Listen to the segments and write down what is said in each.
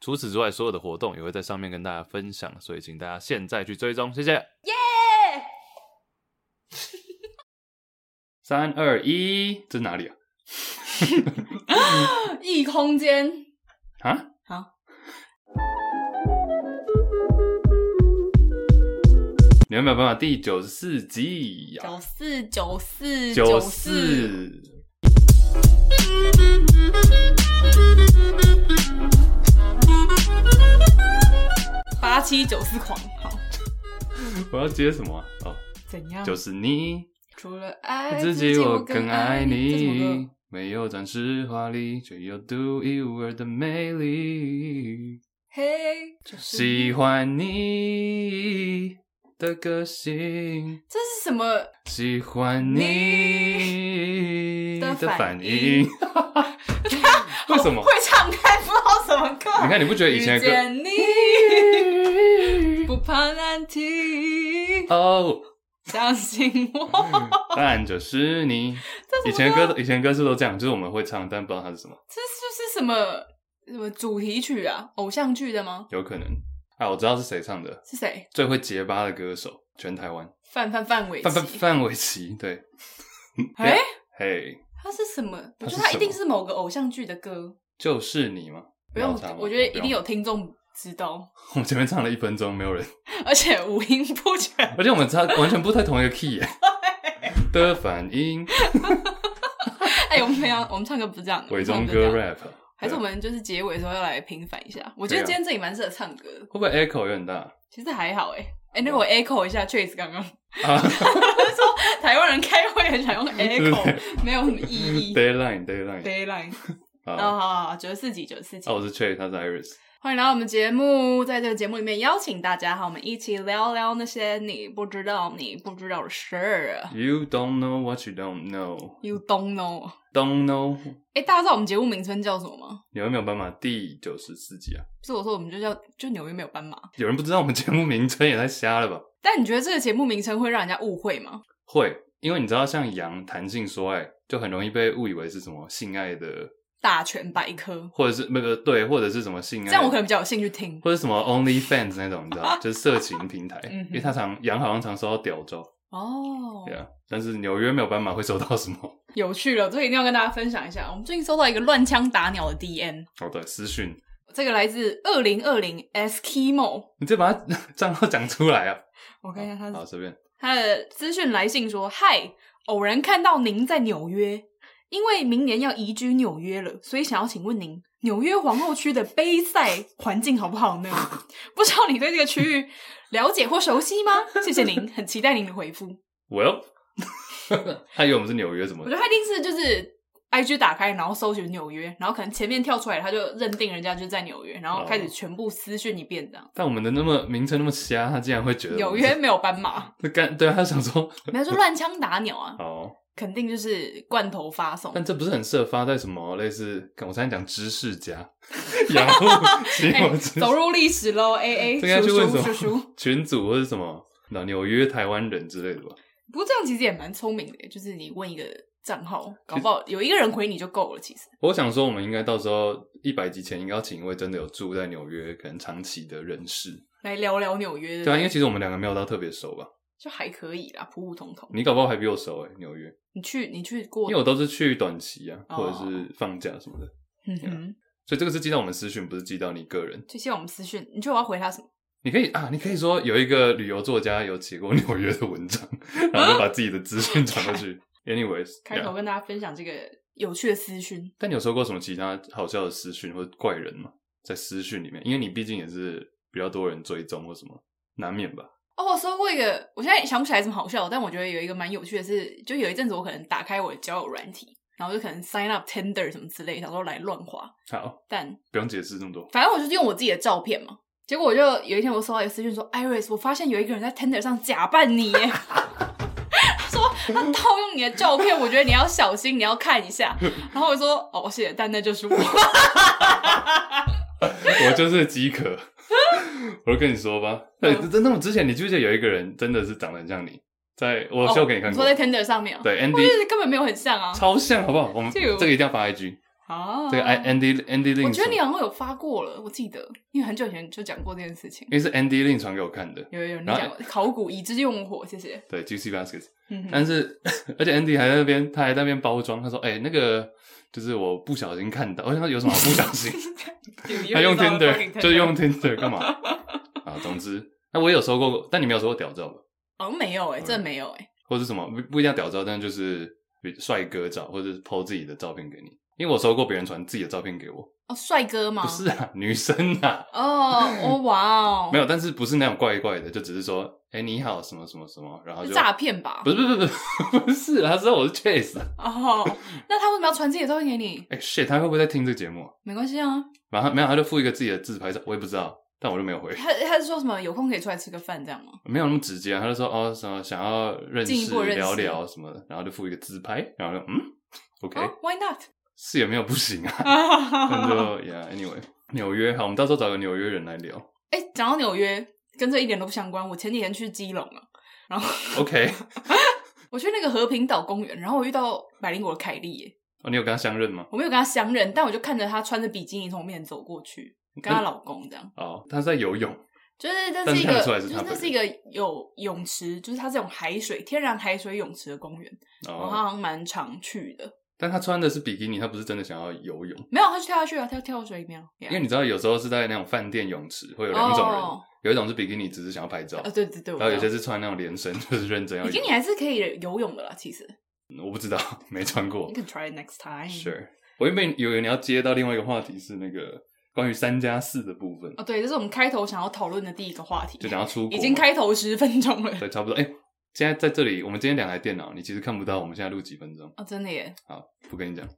除此之外，所有的活动也会在上面跟大家分享，所以请大家现在去追踪，谢谢。耶！三二一，这是哪里啊？异空间 啊？你有没有办法？第九十四集，九四九四九四，八七九四狂，好，我要接什么啊？哦，怎样？就是你，除了爱自己，我更爱你。没有暂时华丽，却有独一无二的魅力。嘿，就是，喜欢你。的个性，这是什么？喜欢你的反应。为什么会唱？开不知道什么歌？你看，你不觉得以前的歌？你不怕难听哦，相信我。当然就是你。以前歌，以前歌是都这样，就是我们会唱，但不知道它是什么。这就是什么？什么主题曲啊？偶像剧的吗？有可能。啊，我知道是谁唱的，是谁？最会结巴的歌手，全台湾。范范范玮范范玮琪，对。哎，嘿，他是什么？我觉得他一定是某个偶像剧的歌。就是你吗？不用，我觉得一定有听众知道。我们前面唱了一分钟，没有人。而且五音不全，而且我们唱完全不太同一个 key 耶。的反应。哎，我们平常我们唱歌不是这样的。伟忠哥 rap。还是我们就是结尾的时候要来平反一下。我觉得今天这里蛮适合唱歌的。会不会 echo 有点大？其实还好哎。哎，那我 echo 一下，Chase 刚刚他说台湾人开会很想用 echo，没有什么意义。Dayline，Dayline，Dayline。好好好，九十四集，九十四集。哦，我是 Chase，他是 Iris。欢迎来到我们节目，在这个节目里面邀请大家和我们一起聊聊那些你不知道、你不知道的事儿。You don't know what you don't know. You don't know. Don't know. 哎，大家知道我们节目名称叫什么吗？纽约没有斑马第九十四集啊。不是我说，我们就叫就纽约没有斑马。有人不知道我们节目名称也太瞎了吧？但你觉得这个节目名称会让人家误会吗？会，因为你知道，像羊谈性说爱，就很容易被误以为是什么性爱的。大全百科，或者是那个对，或者是什么性爱，这样我可能比较有兴趣听，或者什么 OnlyFans 那种，你知道，就是色情平台，嗯、因为他常杨好像常收到屌照哦，对啊，但是纽约没有斑马会收到什么？有趣了，所以一定要跟大家分享一下。我们最近收到一个乱枪打鸟的 DM，哦对，私讯，这个来自二零二零 Eskimo，你再把他账号讲出来啊！我看一下他，好随便，他的资讯来信说：嗨，偶然看到您在纽约。因为明年要移居纽约了，所以想要请问您，纽约皇后区的杯赛环境好不好呢？不知道你对这个区域了解或熟悉吗？谢谢您，很期待您的回复。Well，他以为我们是纽约，怎么？我觉得他一定是就是 IG 打开，然后搜寻纽约，然后可能前面跳出来，他就认定人家就在纽约，然后开始全部私讯一遍这样。但我们的那么名称那么瞎，他竟然会觉得纽约没有斑马？那干对啊，他想说，没有说乱枪打鸟啊。哦。肯定就是罐头发送，但这不是很适合发在什么类似？我刚才讲知识家，然后、欸，走入历史喽！A A，应该去问什么叔叔 群主或者什么？那纽约台湾人之类的吧。不过这样其实也蛮聪明的，就是你问一个账号，搞不好有一个人回你就够了。其实我想说，我们应该到时候一百集前应该要请一位真的有住在纽约、可能长期的人士来聊聊纽约的。对啊，因为其实我们两个没有到特别熟吧。就还可以啦，普普通通。你搞不好还比我熟诶，纽约。你去，你去过？因为我都是去短期啊，或者是放假什么的。嗯哼。所以这个是寄到我们私讯，不是寄到你个人。就寄到我们私讯，你觉得我要回他什么？你可以啊，你可以说有一个旅游作家有写过纽约的文章，然后就把自己的资讯传过去。Anyways，开头跟大家分享这个有趣的私讯。但你有收过什么其他好笑的私讯或者怪人吗？在私讯里面，因为你毕竟也是比较多人追踪或什么，难免吧。哦，我收过一个，我现在想不起来什么好笑，但我觉得有一个蛮有趣的是，就有一阵子我可能打开我的交友软体，然后就可能 sign up tender 什么之类的，想说来乱滑。好，但不用解释这么多。反正我就是用我自己的照片嘛，结果我就有一天我收到一个私讯说，Iris，我发现有一个人在 tender 上假扮你耶。他套用你的照片，我觉得你要小心，你要看一下。然后我说：“哦，谢谢，但那就是我，我就是饥渴。” 我就跟你说吧，对，真的，我之前你记不记得有一个人真的是长得很像你，在我秀给你看过，说在 Tinder 上面，对，Andy 根本没有很像啊，超像，好不好？我们这个一定要发 IG。啊，这个 Andy Andy Lin，我觉得你好像有发过了，我记得，因为很久以前就讲过这件事情。因为是 Andy Lin 传给我看的，有有有，你讲考古已知用火，谢谢。对，Juicy Baskets，但是 而且 Andy 还在那边，他还在那边包装，他说：“哎，那个就是我不小心看到，我想他有什么不小心？他用 Tinder 就是用 Tinder 干嘛？啊，总之，那我也有收过，但你没有收过屌照吧？好像没有哎，真的没有哎，或者什么不不一定要屌照，但就是帅哥照，或者是 po 自己的照片给你。”因为我收过别人传自己的照片给我哦，帅哥吗？不是啊，女生啊。哦，哦，哇哦，没有，但是不是那种怪怪的，就只是说，哎，你好，什么什么什么，然后就诈骗吧？不是不是不是不是，他知道我是 Chase。哦，那他为什么要传自己的照片给你？哎，shit，他会不会在听这个节目？没关系啊，然后没有，他就附一个自己的自拍照，我也不知道，但我就没有回。他他是说什么？有空可以出来吃个饭这样吗？没有那么直接啊，他就说哦什么想要认识聊聊什么的，然后就附一个自拍，然后就嗯，OK，Why not？是也没有不行啊，那就 Yeah，Anyway，纽约好，我们到时候找个纽约人来聊。哎、欸，讲到纽约，跟这一点都不相关。我前几天去基隆了，然后 OK，我去那个和平岛公园，然后我遇到百灵果的凯莉耶。哦，你有跟他相认吗？我没有跟他相认，但我就看着他穿着比基尼从我面前走过去，跟她老公这样。哦，他在游泳，就是这是一个，是就是这是一个有泳池，就是它这种海水天然海水泳池的公园，哦、我好像蛮常去的。但他穿的是比基尼，他不是真的想要游泳。没有，他去跳下去了，他跳水里面。因为你知道，有时候是在那种饭店泳池，会有两种人，有一种是比基尼，只是想要拍照。啊，对对对。然后有些是穿那种连身，就是认真要。比基尼还是可以游泳的啦，其实。我不知道，没穿过。You can try it next time. Sure。我原本以为你要接到另外一个话题，是那个关于三加四的部分。哦，对，这是我们开头想要讨论的第一个话题。就想要出国。已经开头十分钟了。对，差不多。哎。现在在这里，我们今天两台电脑，你其实看不到我们现在录几分钟哦，真的耶。好，不跟你讲。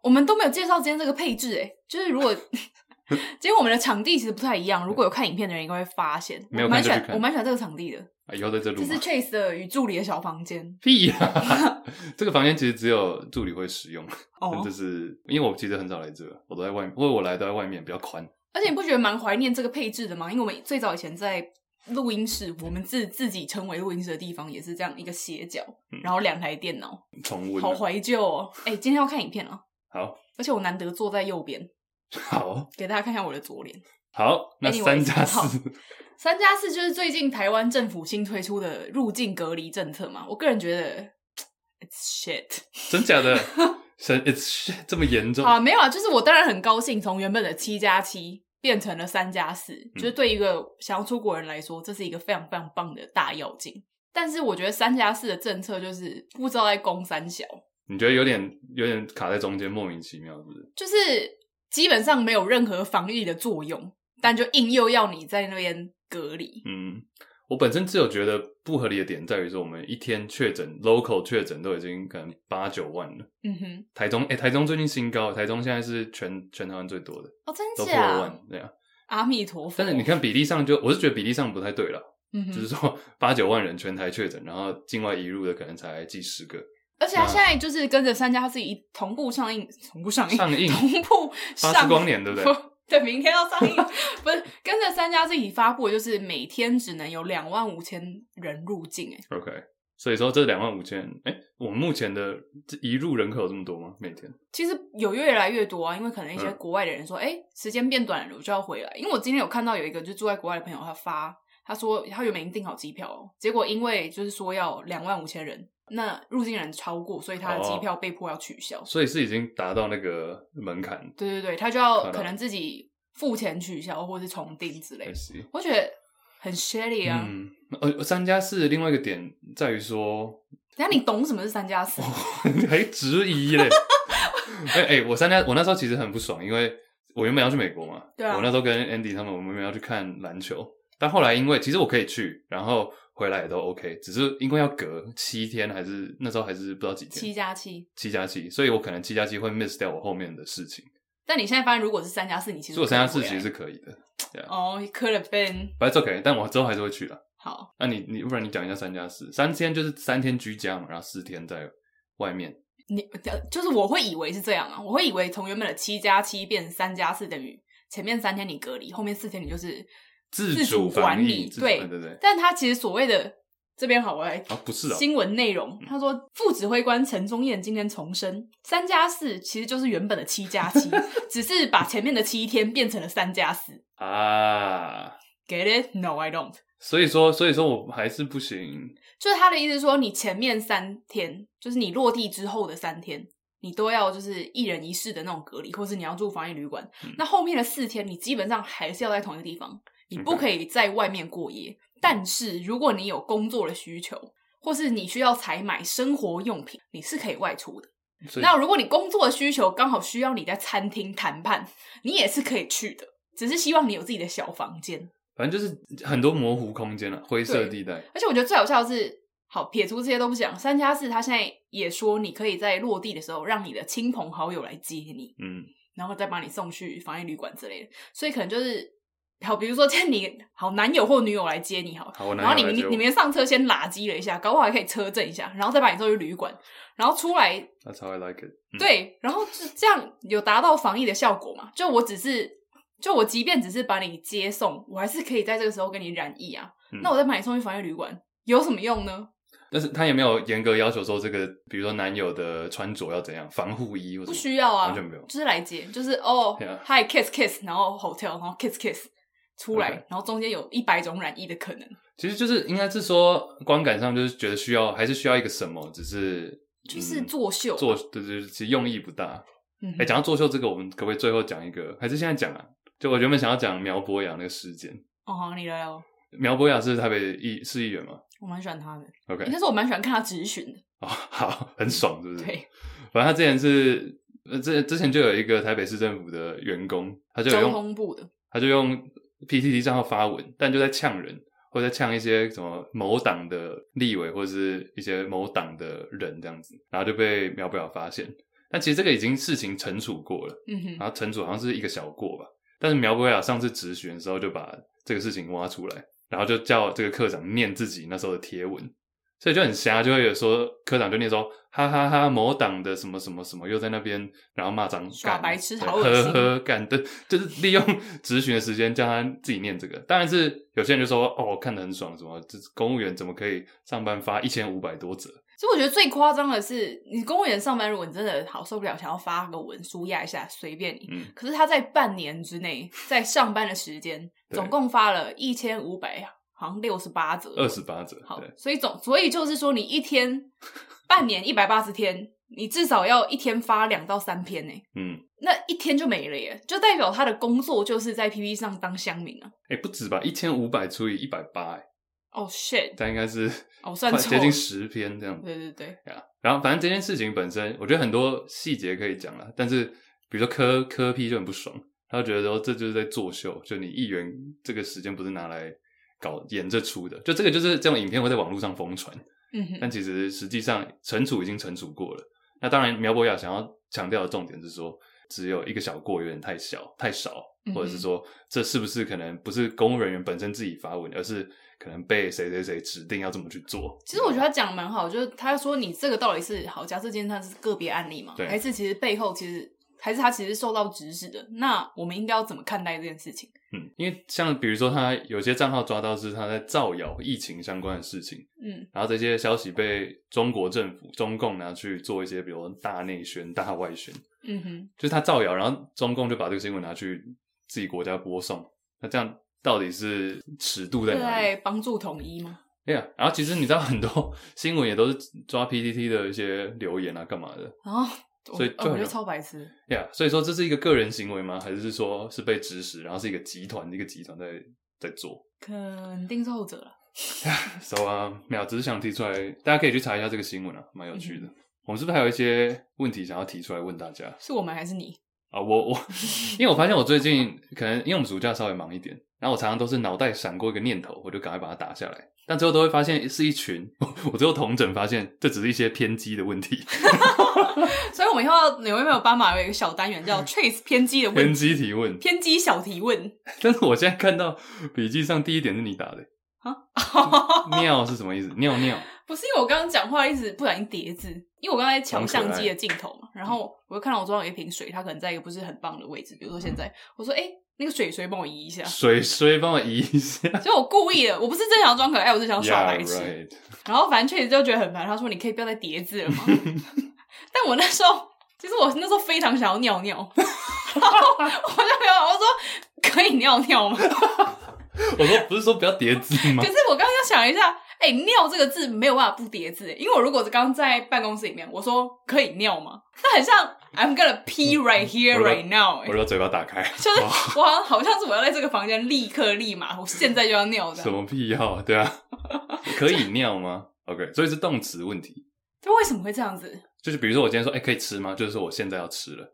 我们都没有介绍今天这个配置，哎就是如果 今天我们的场地其实不太一样，如果有看影片的人应该会发现，没有看就去看。我蛮喜欢这个场地的，啊，以后在这录。这是 Chase 的与助理的小房间。屁呀！这个房间其实只有助理会使用，哦，就是因为我其实很少来这，我都在外面，因为我来都在外面比较宽。而且你不觉得蛮怀念这个配置的吗？因为我们最早以前在录音室，我们自自己称为录音室的地方也是这样一个斜角，嗯、然后两台电脑，重温，好怀旧哦。哎，今天要看影片了。好，而且我难得坐在右边。好，给大家看一下我的左脸。好，那三加四，三加四就是最近台湾政府新推出的入境隔离政策嘛。我个人觉得，it's shit，真假的，it's shit 这么严重啊？没有啊，就是我当然很高兴，从原本的七加七变成了三加四，就是对一个想要出国人来说，这是一个非常非常棒的大要件。但是我觉得三加四的政策就是不知道在攻三小。你觉得有点有点卡在中间，莫名其妙，是不是？就是基本上没有任何防疫的作用，但就硬又要你在那边隔离。嗯，我本身只有觉得不合理的点在于说，我们一天确诊 local 确诊都已经可能八九万了。嗯哼，台中哎、欸，台中最近新高，台中现在是全全台湾最多的哦，真的都破万，对啊。阿弥陀佛。但是你看比例上就，我是觉得比例上不太对了。嗯哼，就是说八九万人全台确诊，然后境外移入的可能才几十个。而且他现在就是跟着三家，他自己同步上映，同步上映，上映同步上。光年对不对？对，明天要上映，不是跟着三家自己发布，就是每天只能有两万五千人入境。哎，OK，所以说这两万五千，哎，我们目前的移入人口有这么多吗？每天？其实有越来越多啊，因为可能一些国外的人说，哎、嗯，时间变短了，我就要回来。因为我今天有看到有一个就住在国外的朋友，他发他说他原本已经订好机票，结果因为就是说要两万五千人。那入境人超过，所以他的机票被迫要取消。哦，所以是已经达到那个门槛。对对对，他就要可能自己付钱取消，或是重订之类的。我觉得很 shady 啊。嗯，呃，三加四的另外一个点在于说，等下你懂什么是三加四？你还质疑嘞？哎哎，我三加，我那时候其实很不爽，因为我原本要去美国嘛。对啊。我那时候跟 Andy 他们，我们原本要去看篮球，但后来因为其实我可以去，然后。回来也都 OK，只是因为要隔七天，还是那时候还是不知道几天。七加七，七加七，所以我可能七加七会 miss 掉我后面的事情。但你现在发现，如果是三加四，你其实如果三加四其实是可以的。哦，可能变，反正 OK，但我之后还是会去的。好，那你你不然你讲一下三加四，三天就是三天居家嘛，然后四天在外面。你就是我会以为是这样啊，我会以为从原本的七加七变成三加四等于前面三天你隔离，后面四天你就是自主管理。对对对。但他其实所谓的这边好，我来啊不是啊新闻内容，他说副指挥官陈宗彦今天重申，三加四其实就是原本的七加七，只是把前面的七天变成了三加四啊。Get it? No, I don't. 所以说，所以说我还是不行。就是他的意思说，你前面三天，就是你落地之后的三天，你都要就是一人一室的那种隔离，或是你要住防疫旅馆。嗯、那后面的四天，你基本上还是要在同一个地方，你不可以在外面过夜。但是如果你有工作的需求，或是你需要采买生活用品，你是可以外出的。那如果你工作的需求刚好需要你在餐厅谈判，你也是可以去的，只是希望你有自己的小房间。反正就是很多模糊空间了，灰色地带。而且我觉得最好笑的是，好撇除这些都不讲，三加四他现在也说，你可以在落地的时候让你的亲朋好友来接你，嗯，然后再把你送去防疫旅馆之类的。所以可能就是好，比如说今天你好男友或女友来接你，好，好然后你们你们上车先拉机了一下，搞不好还可以车震一下，然后再把你送去旅馆，然后出来。That's how I like it。对，然后就这样有达到防疫的效果嘛？就我只是。就我即便只是把你接送，我还是可以在这个时候跟你染疫啊。嗯、那我再把你送去防疫旅馆有什么用呢？但是他也没有严格要求说这个，比如说男友的穿着要怎样，防护衣不需要啊，完全没有，就是来接，就是哦、oh,，Hi kiss kiss，然后 hotel，然后 kiss kiss 出来.然后中间有一百种染疫的可能。其实就是应该是说观感上就是觉得需要，还是需要一个什么，只是就是作秀，作对对，其实用意不大。哎、嗯哼，讲到作秀这个，我们可不可以最后讲一个？还是现在讲啊？就我原本想要讲苗博雅那个事件哦，好，你来哦。苗博雅是台北议市议员吗？我蛮喜欢他的。OK，但是我蛮喜欢看他质询的。哦，好，很爽，是不是？对。反正他之前是呃，之之前就有一个台北市政府的员工，他就用交通部的，他就用 PTT 账号发文，但就在呛人，或者在呛一些什么某党的立委，或者是一些某党的人这样子，然后就被苗博雅发现。但其实这个已经事情惩处过了，嗯哼，然后惩处好像是一个小过吧。但是苗博雅上次质询的时候就把这个事情挖出来，然后就叫这个课长念自己那时候的贴文，所以就很瞎，就会有说科长就念说哈哈哈，某党的什么什么什么又在那边，然后骂脏耍白痴，好恶心，呵呵干的，就是利用咨询的时间叫他自己念这个。当然是有些人就说哦，看得很爽，什么这公务员怎么可以上班发一千五百多折？其实我觉得最夸张的是，你公务员上班，如果你真的好受不了，想要发个文书压一下，随便你。嗯。可是他在半年之内，在上班的时间，总共发了一千五百，好像六十八折。二十八折。好，所以总所以就是说，你一天半年一百八十天，你至少要一天发两到三篇呢。嗯。那一天就没了耶，就代表他的工作就是在 PTT 上当乡民啊。哎，不止吧？一千五百除以一百八，哎。哦、oh,，shit！他应该是哦，算接近十篇这样。对对对，呀。然后反正这件事情本身，我觉得很多细节可以讲了。但是比如说科科 P 就很不爽，他就觉得说这就是在作秀，就你议员这个时间不是拿来搞演这出的，就这个就是这种影片会在网络上疯传。嗯哼。但其实实际上惩处已经惩处过了。那当然，苗博雅想要强调的重点是说，只有一个小过有点太小太少，或者是说这是不是可能不是公务人员本身自己发文，而是。可能被谁谁谁指定要这么去做。其实我觉得他讲的蛮好，就是他说你这个到底是好，假设今天他是个别案例嘛，对还是其实背后其实还是他其实受到指使的？那我们应该要怎么看待这件事情？嗯，因为像比如说他有些账号抓到是他在造谣疫情相关的事情，嗯，然后这些消息被中国政府中共拿去做一些，比如说大内宣、大外宣，嗯哼，就是他造谣，然后中共就把这个新闻拿去自己国家播送，那这样。到底是尺度在哪里？在帮助统一吗？对呀，然后其实你知道很多 新闻也都是抓 PTT 的一些留言啊，干嘛的？啊、哦，所以就很、哦、我觉得超白痴。对呀，所以说这是一个个人行为吗？还是说是被指使，然后是一个集团，一个集团在在做？肯定是后者了。So 啊，没有，只是想提出来，大家可以去查一下这个新闻啊，蛮有趣的。嗯、我们是不是还有一些问题想要提出来问大家？是我们还是你？啊，我我，因为我发现我最近可能因为我们暑假稍微忙一点。然后我常常都是脑袋闪过一个念头，我就赶快把它打下来。但最后都会发现是一群。我最后同整发现，这只是一些偏激的问题。所以，我们以后纽约没有斑马有一个小单元叫 Trace 偏激的问题，偏激提问，偏激小提问。但是我现在看到笔记上第一点是你打的啊？尿是什么意思？尿尿 不是因为我刚刚讲话一直不小心叠字，因为我刚才抢相机的镜头嘛，然后我就看到我桌上有一瓶水，它可能在一个不是很棒的位置，比如说现在，嗯、我说哎。欸那个水水帮我移一下，水水帮我移一下，所以我故意的，我不是真想装可爱，我是想耍白痴。Yeah, right. 然后反正确实就觉得很烦，他说你可以不要再叠字了吗？但我那时候其实我那时候非常想要尿尿，然后我就没有，我说可以尿尿吗？我说不是说不要叠字吗？可是我刚刚又想了一下。哎、欸，尿这个字没有办法不叠字，因为我如果是刚在办公室里面，我说可以尿吗？那很像 I'm gonna pee right here right now。我把嘴巴打开，就是我好像好像是我要在这个房间立刻立马，我现在就要尿的。什么屁要？对啊，可以尿吗？OK，所以是动词问题。这为什么会这样子？就是比如说我今天说，哎、欸，可以吃吗？就是说我现在要吃了。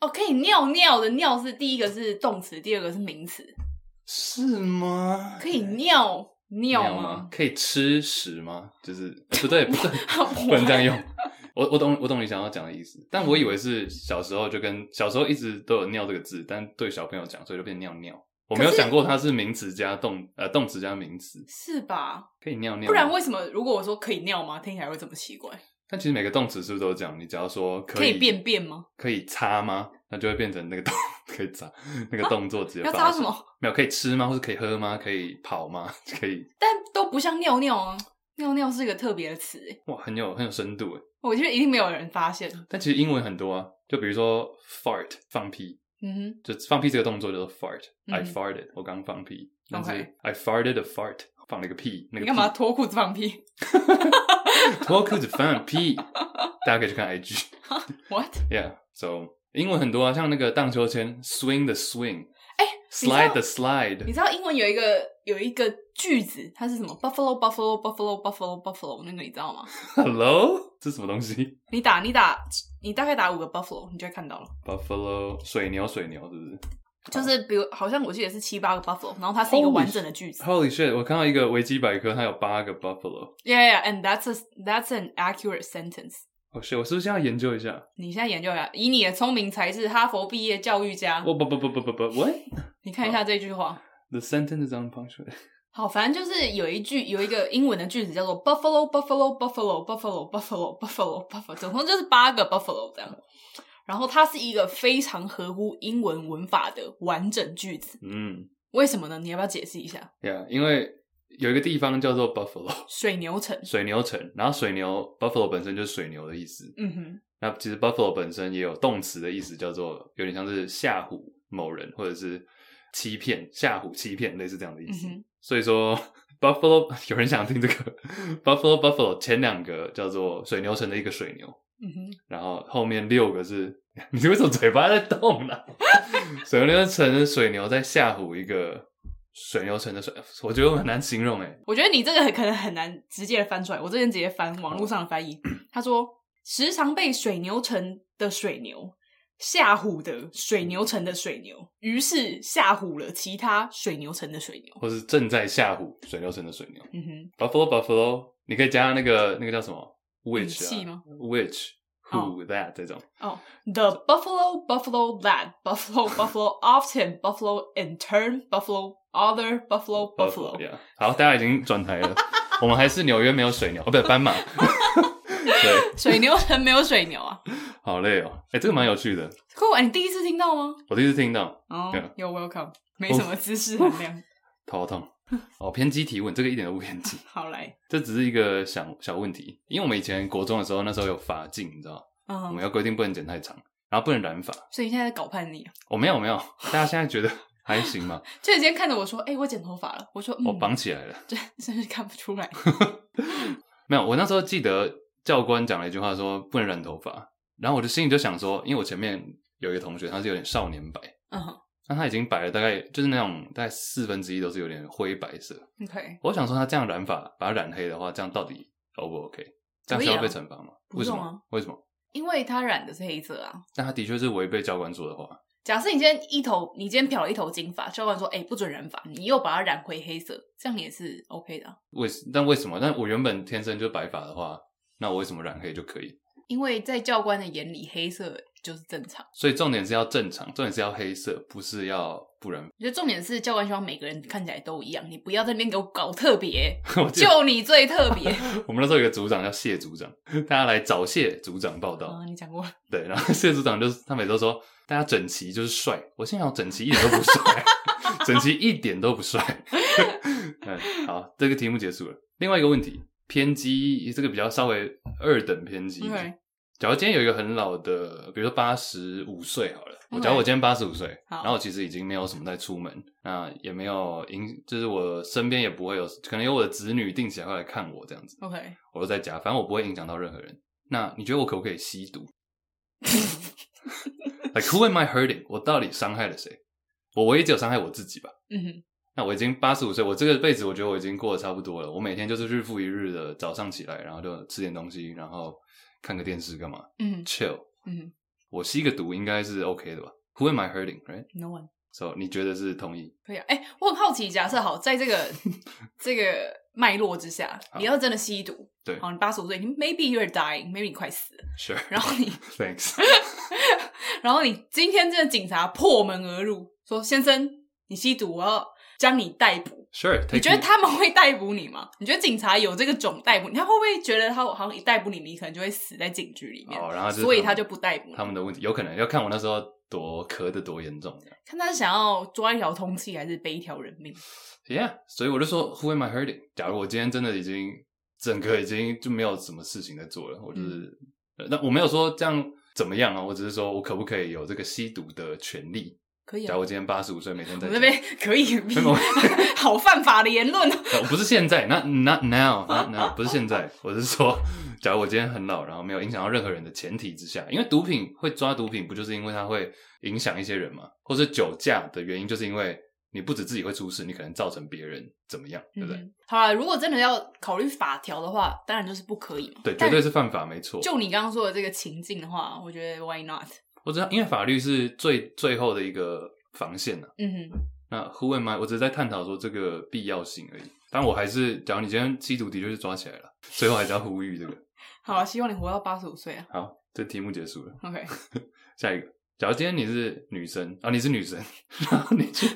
哦，可以尿尿的尿是第一个是动词，第二个是名词。是吗？可以尿。尿吗？可以吃屎吗？就是 不对，不对，不能这样用。我我懂，我懂你想要讲的意思。但我以为是小时候就跟小时候一直都有“尿”这个字，但对小朋友讲，所以就变尿尿。我没有想过它是名词加动，呃，动词加名词，是吧？可以尿尿。不然为什么如果我说可以尿吗？听起来会这么奇怪？但其实每个动词是不是都这样？你只要说可以，可以便便吗？可以擦吗？那就会变成那个动 可以擦那个动作直接发。要擦什么？没有可以吃吗？或是可以喝吗？可以跑吗？可以。但都不像尿尿啊！尿尿是一个特别的词。哇，很有很有深度哎。我觉得一定没有人发现。但其实英文很多啊，就比如说 fart 放屁，嗯哼，就放屁这个动作叫做 fart。嗯、I farted，我刚放屁。但是 Okay. I farted a fart，放了一个屁。那个你干嘛脱裤子放屁？脱裤子放屁，大家可以去看 IG。What？Yeah，so。英文很多啊，像那个荡秋千，swing the swing，哎、欸、，slide the slide。你知道英文有一个有一个句子，它是什么？Buffalo buffalo buffalo buffalo buffalo，那个你知道吗？Hello，这是什么东西？你打你打你大概打五个 buffalo，你就会看到了。Buffalo 水牛水牛是不是？就是比如好像我记得是七八个 buffalo，然后它是一个完整的句子。Holy shit！我看到一个维基百科，它有八个 buffalo。Yeah, yeah, and that's a that's an accurate sentence. 哦，是，我是不是现在要研究一下？你现在研究一下，以你的聪明才智，哈佛毕业教育家。不不不不不不不，what？你看一下这句话。The sentence is unpunctuated。好，反正就是有一句有一个英文的句子叫做 Buffalo Buffalo Buffalo Buffalo Buffalo Buffalo Buffalo，总共就是八个 Buffalo 这样。然后它是一个非常合乎英文文法的完整句子。嗯，为什么呢？你要不要解释一下？Yeah，因为。有一个地方叫做 Buffalo 水牛城，水牛城，然后水牛 Buffalo 本身就是水牛的意思。嗯哼，那其实 Buffalo 本身也有动词的意思，叫做有点像是吓唬某人，或者是欺骗、吓唬、欺骗，类似这样的意思。嗯、所以说 Buffalo 有人想听这个 Buffalo Buffalo 前两个叫做水牛城的一个水牛。嗯哼，然后后面六个是，你为什么嘴巴在动呢？水牛城的水牛在吓唬一个。水牛城的水，我觉得我很难形容诶。我觉得你这个很可能很难直接的翻出来。我这边直接翻网络上的翻译，哦、他说时常被水牛城的水牛吓唬的水牛城的水牛，于是吓唬了其他水牛城的水牛，或是正在吓唬水牛城的水牛。嗯哼，Buffalo Buffalo，你可以加那个那个叫什么 which 吗？which who、哦、that 这种。哦，The Buffalo Buffalo that Buffalo Buffalo often Buffalo in turn Buffalo。Other Buffalo Buffalo. 好，大家已经转台了。我们还是纽约没有水牛，哦，不对，斑马。对，水牛城没有水牛啊。好累哦，哎，这个蛮有趣的。酷，哎，你第一次听到吗？我第一次听到。哦，You're welcome。没什么知识含量。头痛。哦，偏激提问，这个一点都不偏激。好来，这只是一个小小问题，因为我们以前国中的时候，那时候有发禁，你知道吗？我们要规定不能剪太长，然后不能染发。所以你现在在搞叛逆啊？我没有，没有。大家现在觉得？还行吗？就今天看着我说：“哎、欸，我剪头发了。”我说：“嗯、我绑起来了。”对，真是看不出来。没有，我那时候记得教官讲了一句话，说不能染头发。然后我的心里就想说，因为我前面有一个同学，他是有点少年白，那他已经白了，大概就是那种大概四分之一都是有点灰白色。OK，我想说他这样染发，把它染黑的话，这样到底 O 不 OK？这样需要被惩罚吗？为什么？为什么？因为他染的是黑色啊。但他的确是违背教官说的话。假设你今天一头，你今天漂了一头金发，教官说：“哎、欸，不准染发。”你又把它染回黑色，这样也是 OK 的、啊。为但为什么？但我原本天生就白发的话，那我为什么染黑就可以？因为在教官的眼里，黑色就是正常。所以重点是要正常，重点是要黑色，不是要不然。我觉得重点是教官希望每个人看起来都一样，你不要在那边给我搞特别，就你最特别。我们那时候有个组长叫谢组长，大家来找谢组长报道。啊，你讲过。对，然后谢组长就是他每次都说。大家整齐就是帅，我现在要整齐一点都不帅，整齐一点都不帅。嗯，好，这个题目结束了。另外一个问题，偏激，这个比较稍微二等偏激。Okay. 假如今天有一个很老的，比如说八十五岁好了.我假如我今天八十五岁，然后我其实已经没有什么在出门，那也没有影，就是我身边也不会有，可能有我的子女定期会来看我这样子。OK，我都在家，反正我不会影响到任何人。那你觉得我可不可以吸毒？Like who am I hurting？我到底伤害了谁？我唯一只有伤害我自己吧。嗯哼。那我已经八十五岁，我这个辈子我觉得我已经过得差不多了。我每天就是日复一日的早上起来，然后就吃点东西，然后看个电视干嘛？嗯，chill。嗯。我吸个毒应该是 OK 的吧？Who am I hurting？Right？No one。So 你觉得是同意？可以啊。哎、欸，我很好奇，假设好，在这个 这个脉络之下，你要真的吸毒，对，好，你八十五岁，你 maybe you're dying，maybe 你快死了。Sure。然后你，Thanks。然后你今天这个警察破门而入，说：“先生，你吸毒，我要将你逮捕。” Sure，你觉得他们会逮捕你吗？你觉得警察有这个种逮捕你？他会不会觉得他好像一逮捕你，你可能就会死在警局里面？哦，然后所以他就不逮捕你。他们的问题有可能要看我那时候多咳得多严重，看他是想要抓一条通气，还是背一条人命？Yeah，所以我就说，Who am I hurting？假如我今天真的已经整个已经就没有什么事情在做了，我就是、嗯、那我没有说这样。怎么样啊？我只是说我可不可以有这个吸毒的权利？可以啊。假如我今天八十五岁，每天在我那边可以，好犯法的言论。不是现在，not not now，not now，不是现在。我是说，假如我今天很老，然后没有影响到任何人的前提之下，因为毒品会抓毒品，不就是因为它会影响一些人嘛？或是酒驾的原因，就是因为。你不止自己会出事，你可能造成别人怎么样，对不对？嗯、好啦，如果真的要考虑法条的话，当然就是不可以嘛。对，绝对是犯法，没错。就你刚刚说的这个情境的话，我觉得 why not？我知道，因为法律是最最后的一个防线呢、啊。嗯哼。那 who am I？我只是在探讨说这个必要性而已。但我还是，假如你今天吸毒的确是抓起来了，最后还是要呼吁这个。好啊，希望你活到八十五岁啊。好，这题目结束了。OK，下一个。假如今天你是女生啊，你是女生，然后你去，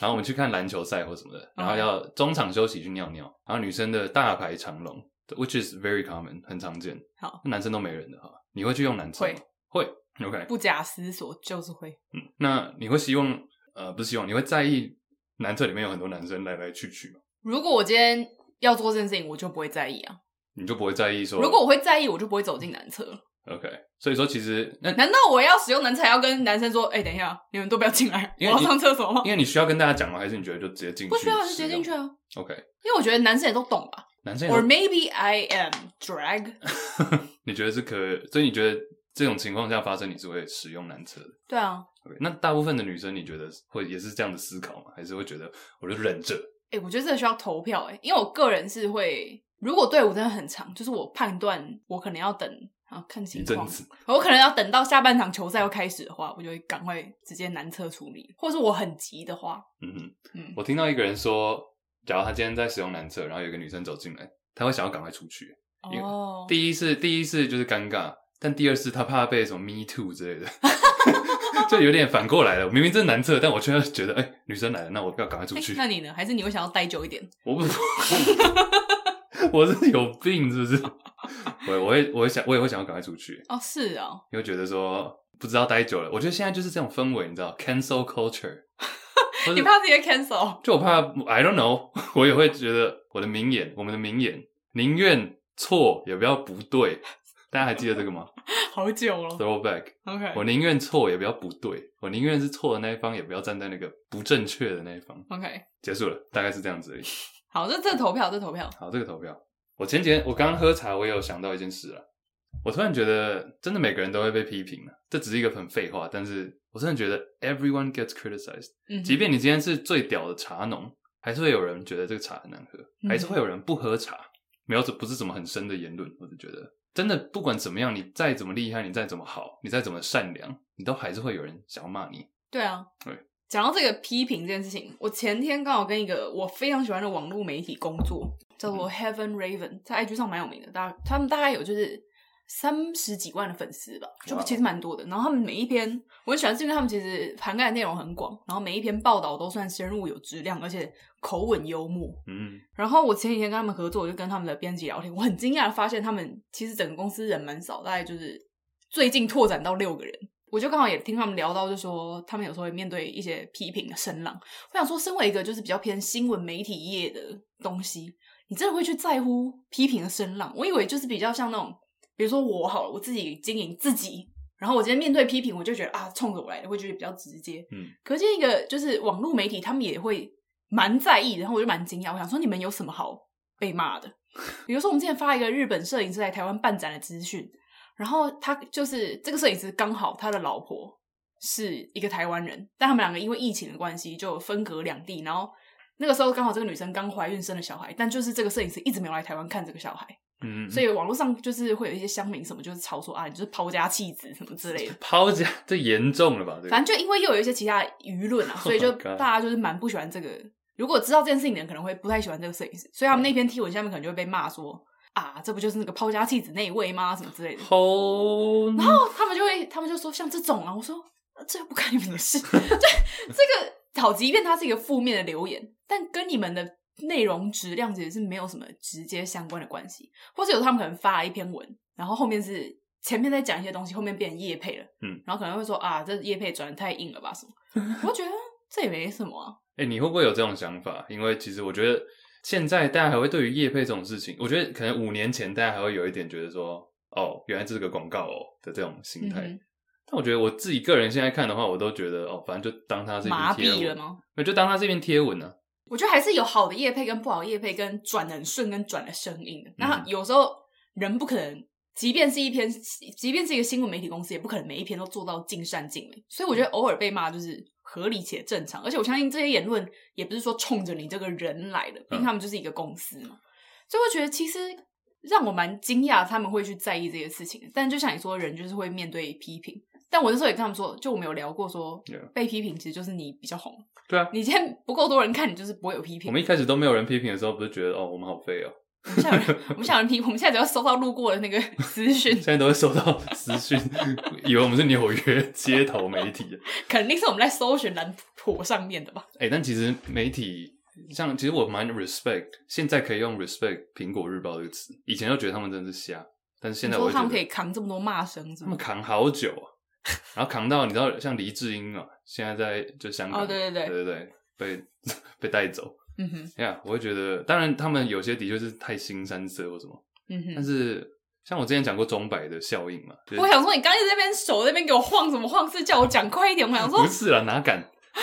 然后我们去看篮球赛或什么的，然后要中场休息去尿尿，然后女生的大排长龙，which is very common，很常见。好，男生都没人的哈，你会去用男厕吗？会，会，OK，不假思索就是会。嗯，那你会希望呃，不是希望，你会在意男厕里面有很多男生来来去去吗？如果我今天要做这件事情，我就不会在意啊。你就不会在意说？如果我会在意，我就不会走进男厕。OK，所以说其实那难道我要使用男厕要跟男生说，哎、欸，等一下，你们都不要进来，我要上厕所吗？因为你需要跟大家讲吗？还是你觉得就直接进去？不需要，就直接进去啊。OK，因为我觉得男生也都懂吧。男生，or maybe I am drag。你觉得是可？所以你觉得这种情况下发生，你是会使用男厕的？对啊。OK，那大部分的女生，你觉得会也是这样的思考吗？还是会觉得我就忍着？哎、欸，我觉得这个需要投票哎、欸，因为我个人是会，如果队伍真的很长，就是我判断我可能要等。啊，看情况，我可能要等到下半场球赛要开始的话，我就会赶快直接男厕处理，或者是我很急的话，嗯哼嗯，我听到一个人说，假如他今天在使用男厕，然后有一个女生走进来，他会想要赶快出去。哦，第一次，第一次就是尴尬，但第二次他怕被什么 me too 之类的，就有点反过来了。明明这是男厕，但我却觉得，哎、欸，女生来了，那我不要赶快出去、欸。那你呢？还是你会想要待久一点？我不，我是有病，是不是？我我会我会想我也会想要赶快出去哦，是啊、哦，因为觉得说不知道待久了，我觉得现在就是这种氛围，你知道，cancel culture，你怕直接 cancel？就我怕，I don't know，我也会觉得我的名言，我们的名言，宁愿错也不要不对，大家还记得这个吗？好久了，throwback，OK，我宁愿错也不要不对，我宁愿是错的那一方，也不要站在那个不正确的那一方，OK，结束了，大概是这样子而已。好，这这个投票，这个投票，好，这个投票。我前几天我刚喝茶，我也有想到一件事了。我突然觉得，真的每个人都会被批评了。这只是一个很废话，但是我真的觉得 everyone gets criticized。嗯，即便你今天是最屌的茶农，还是会有人觉得这个茶很难喝，还是会有人不喝茶。没有，这不是什么很深的言论，我就觉得真的不管怎么样，你再怎么厉害，你再怎么好，你再怎么善良，你都还是会有人想要骂你。对啊，对。讲到这个批评这件事情，我前天刚好跟一个我非常喜欢的网络媒体工作，叫做 Heaven Raven，在 IG 上蛮有名的，大家他们大概有就是。三十几万的粉丝吧，就其实蛮多的。然后他们每一篇我很喜欢，是因为他们其实涵盖的内容很广，然后每一篇报道都算深入有质量，而且口吻幽默。嗯。然后我前几天跟他们合作，我就跟他们的编辑聊天，我很惊讶的发现，他们其实整个公司人蛮少，大概就是最近拓展到六个人。我就刚好也听他们聊到，就说他们有时候会面对一些批评的声浪。我想说，身为一个就是比较偏新闻媒体业的东西，你真的会去在乎批评的声浪？我以为就是比较像那种。比如说我好了，我自己经营自己，然后我今天面对批评，我就觉得啊，冲着我来的，会觉得比较直接。嗯，可见一个就是网络媒体，他们也会蛮在意，然后我就蛮惊讶，我想说你们有什么好被骂的？比如说我们之前发一个日本摄影师来台湾办展的资讯，然后他就是这个摄影师刚好他的老婆是一个台湾人，但他们两个因为疫情的关系就分隔两地，然后那个时候刚好这个女生刚怀孕生了小孩，但就是这个摄影师一直没有来台湾看这个小孩。嗯，所以网络上就是会有一些乡民什么，就是吵说啊，你就是抛家弃子什么之类的。抛家这严重了吧？对，反正就因为又有一些其他 舆论啊，所以就大家就是蛮不喜欢这个。如果知道这件事情的人，可能会不太喜欢这个摄影师，所以他们那篇贴文下面可能就会被骂说啊，这不就是那个抛家弃子那一位吗？什么之类的。Oh... 然后他们就会，他们就说像这种啊，我说这又不干你们的事。对，这 个好，即便它是一个负面的留言，但跟你们的。内容质量其实是没有什么直接相关的关系，或者有他们可能发了一篇文，然后后面是前面在讲一些东西，后面变成叶配了，嗯，然后可能会说啊，这叶配转得太硬了吧什么？我觉得这也没什么啊。哎、欸，你会不会有这种想法？因为其实我觉得现在大家还会对于叶配这种事情，我觉得可能五年前大家还会有一点觉得说，哦，原来这是个广告哦的这种心态。嗯、但我觉得我自己个人现在看的话，我都觉得哦，反正就当它是一篇贴文，麻痹了吗？那就当它是一篇贴文呢、啊。我觉得还是有好的业配跟不好的业配，跟转的很顺跟转的生硬的。那有时候人不可能，即便是一篇，即便是一个新闻媒体公司，也不可能每一篇都做到尽善尽美。所以我觉得偶尔被骂就是合理且正常。而且我相信这些言论也不是说冲着你这个人来的，毕竟他们就是一个公司嘛。所以我觉得其实让我蛮惊讶他们会去在意这些事情。但就像你说，人就是会面对批评。但我那时候也跟他们说，就我们有聊过说，被批评其实就是你比较红。对啊，你今天不够多人看，你就是不会有批评。我们一开始都没有人批评的时候，不是觉得哦，我们好废哦。我们现在有人，我们现在有人批，我们现在只要收到路过的那个私讯，现在都会收到私讯，以为我们是纽约街头媒体，肯定是我们在搜寻栏颇上面的吧？哎、欸，但其实媒体像，其实我蛮 respect，现在可以用 respect 苹果日报这个词，以前就觉得他们真的是瞎，但是现在我觉得他们可以扛这么多骂声，他们扛好久啊。然后扛到你知道，像黎智英啊，现在在就香港，哦，对对对，对对对，被被带走。嗯哼，呀、yeah，我会觉得，当然他们有些的确是太新三色或什么。嗯哼，但是像我之前讲过钟摆的效应嘛，我想说你刚才在那边手在那边给我晃什么晃，是叫我讲快一点。我想说不是啦，哪敢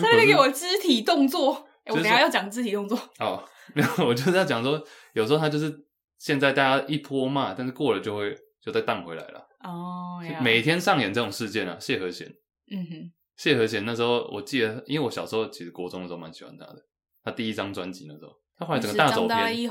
在那边给我肢体动作？我等下要讲肢体动作。哦，没有，我就是要讲说，有时候他就是现在大家一泼骂，但是过了就会就再荡回来了。哦、oh, 每天上演这种事件啊，谢和弦。嗯哼，谢和弦那时候我记得，因为我小时候其实国中的时候蛮喜欢他的，他第一张专辑那时候，他后来整个大走偏，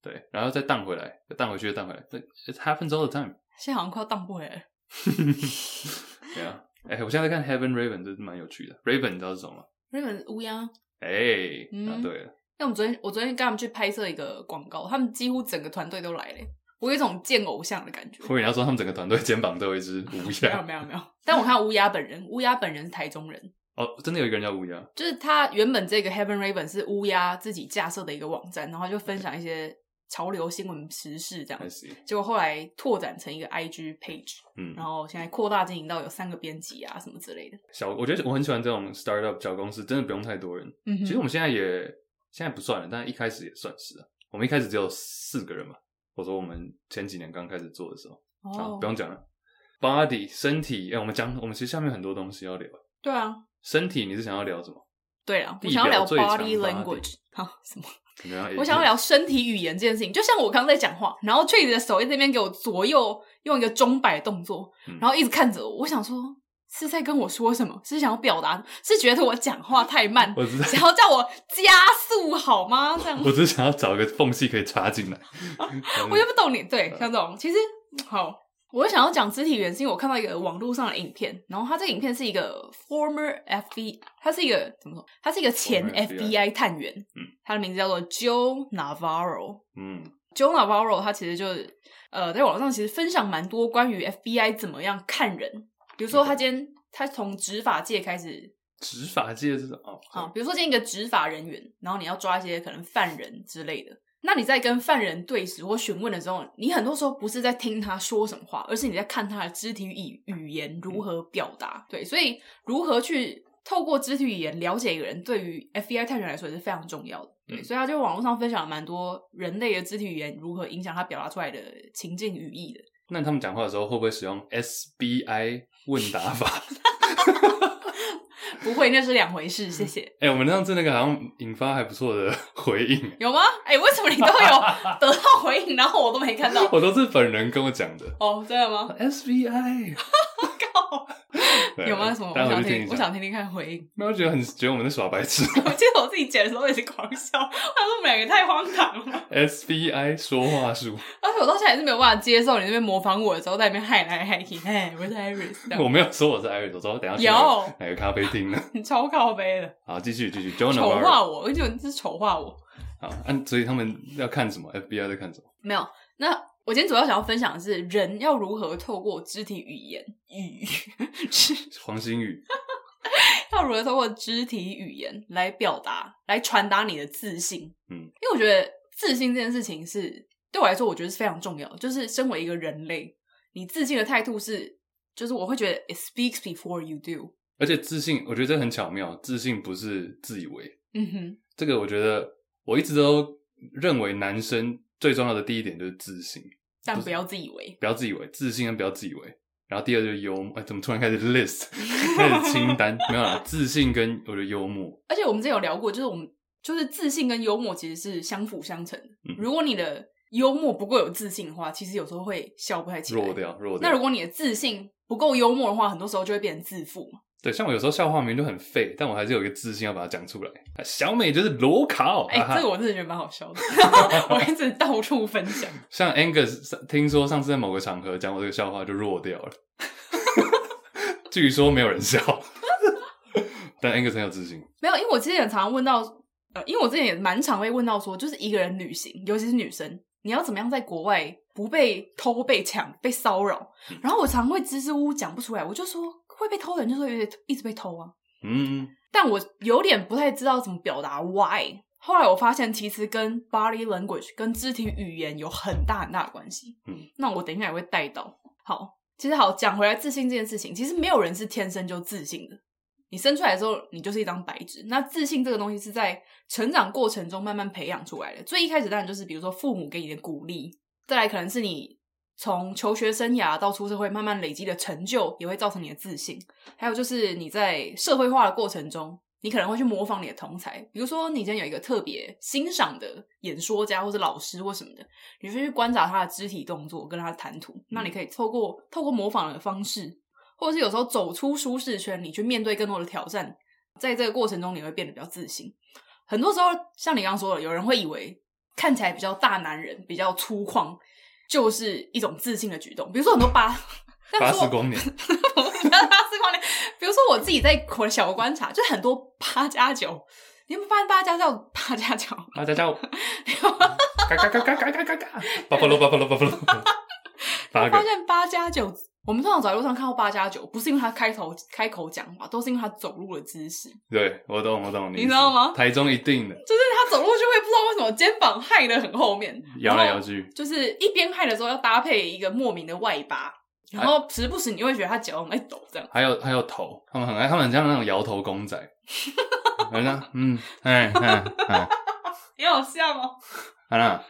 对，然后再荡回来，再荡回去，再荡回来，It happens all the time。现在好像快要荡不回来了。对啊，哎、欸，我现在在看 Heaven Raven，这是蛮有趣的。Raven 你知道是什么吗？Raven 乌鸦。哎、欸，答、嗯、对了。那我们昨天，我昨天跟他们去拍摄一个广告，他们几乎整个团队都来了。我有一种见偶像的感觉。我以为你要说他们整个团队肩膀都有一只乌鸦。没有没有没有，但我看乌鸦本人，乌鸦本人是台中人。哦，真的有一个人叫乌鸦。就是他原本这个 Heaven Raven 是乌鸦自己架设的一个网站，然后就分享一些潮流新闻时事这样子。结果后来拓展成一个 IG page，嗯，然后现在扩大经营到有三个编辑啊什么之类的。小，我觉得我很喜欢这种 startup 小公司，真的不用太多人。嗯，其实我们现在也现在不算了，但是一开始也算是啊。我们一开始只有四个人嘛。我说我们前几年刚开始做的时候，oh. 啊，不用讲了。Body 身体，哎、欸，我们讲，我们其实下面很多东西要聊。对啊，身体你是想要聊什么？对啊，我想要聊 body language。好，什么？我想要聊身体语言这件事情。就像我刚刚在讲话，然后 Trey 的手在那边给我左右用一个钟摆动作，然后一直看着我。我想说，是在跟我说什么？是想要表达？是觉得我讲话太慢？我知道，想要叫我加速好吗？这样，我只是想要找个缝隙可以插进来。我就不懂你，对，像这种，其实好，我想要讲肢体语言，是因为我看到一个网络上的影片，然后他这个影片是一个 former FBI，他是一个怎么说？他是一个前 FBI 探员，嗯，他的名字叫做 Joe Navarro，嗯，Joe Navarro，他其实就是呃，在网络上其实分享蛮多关于 FBI 怎么样看人。比如说，他今天他从执法界开始，执法界是什么？哦，好，比如说，今天一个执法人员，然后你要抓一些可能犯人之类的，那你在跟犯人对视或询问的时候，你很多时候不是在听他说什么话，而是你在看他的肢体语语言如何表达。嗯、对，所以如何去透过肢体语言了解一个人，对于 FBI 探员来说也是非常重要的。对，嗯、所以他就网络上分享了蛮多人类的肢体语言如何影响他表达出来的情境语义的。那他们讲话的时候会不会使用 SBI 问答法？不会，那是两回事。谢谢。哎、欸，我们上次那个好像引发还不错的回应，有吗？哎、欸，为什么你都有 得到回应，然后我都没看到？我都是本人跟我讲的。哦，真的吗？SBI。靠。有吗？什么？我想听，我想听听看回应。没有觉得很觉得我们在耍白痴。我记得我自己剪的时候也是狂笑，我说我们两个太荒唐了。SBI 说话术，而且我到现在还是没有办法接受你那边模仿我的时候，在那边嗨来嗨去。嘿，我是 Iris，我没有说我是 Iris，我说等下有哪个咖啡厅呢？你超靠背的。好，继续继续。丑化我，而且你是丑化我。好，按所以他们要看什么？FBI 在看什么？没有，那。我今天主要想要分享的是，人要如何透过肢体语言语，黄星宇要如何透过肢体语言来表达、来传达你的自信。嗯，因为我觉得自信这件事情是对我来说，我觉得是非常重要。就是身为一个人类，你自信的态度是，就是我会觉得 it speaks before you do。而且自信，我觉得这很巧妙。自信不是自以为。嗯哼，这个我觉得我一直都认为男生。最重要的第一点就是自信，但不要自以为，不要自以为，自信跟不要自以为。然后第二就是幽默，哎，怎么突然开始 list，开始清单？没有啦，自信跟我的幽默。而且我们之前有聊过，就是我们就是自信跟幽默其实是相辅相成的。嗯、如果你的幽默不够有自信的话，其实有时候会笑不太起来，弱掉，弱掉。那如果你的自信不够幽默的话，很多时候就会变成自负嘛。对，像我有时候笑话明明就很废，但我还是有一个自信要把它讲出来。小美就是裸考，哎、欸，这个我真的觉得蛮好笑的，我一直到处分享。像 Angus 听说上次在某个场合讲我这个笑话就弱掉了，据说没有人笑，但 Angus 很有自信。没有，因为我之前也常常问到，呃，因为我之前也蛮常会问到说，就是一个人旅行，尤其是女生，你要怎么样在国外不被偷、被抢、被骚扰？然后我常会支支吾吾讲不出来，我就说。会被偷的人就是会一直被偷啊，嗯，但我有点不太知道怎么表达 why。后来我发现其实跟 body language 跟肢体语言有很大很大的关系，嗯，那我等一下也会带到。好，其实好讲回来，自信这件事情，其实没有人是天生就自信的。你生出来的时候，你就是一张白纸。那自信这个东西是在成长过程中慢慢培养出来的。最一开始当然就是比如说父母给你的鼓励，再来可能是你。从求学生涯到出社会，慢慢累积的成就也会造成你的自信。还有就是你在社会化的过程中，你可能会去模仿你的同才，比如说你今天有一个特别欣赏的演说家或者老师或什么的，你就去观察他的肢体动作跟他的谈吐，嗯、那你可以透过透过模仿的方式，或者是有时候走出舒适圈，你去面对更多的挑战，在这个过程中你会变得比较自信。很多时候，像你刚刚说的，有人会以为看起来比较大男人、比较粗犷。就是一种自信的举动，比如说很多八八十光年，八十光年。比如说我自己在我的小观察，就很多八加九，你有没有发现八加叫八加九？八加九，嘎嘎嘎嘎嘎嘎嘎嘎，巴巴罗巴巴罗巴巴罗。我发现八加九。我们通常走在路上看到八加九，不是因为他开头开口讲话，都是因为他走路的姿势。对，我懂，我懂你。你知道吗？台中一定的，就是他走路就会不知道为什么肩膀害得很后面，摇来摇去。就是一边害的时候要搭配一个莫名的外八，然后时不时你会觉得他脚很爱抖这样。还有还有头，他们很爱，他们很像那种摇头公仔。好像嗯，哎哎哎，你好像哦。好了，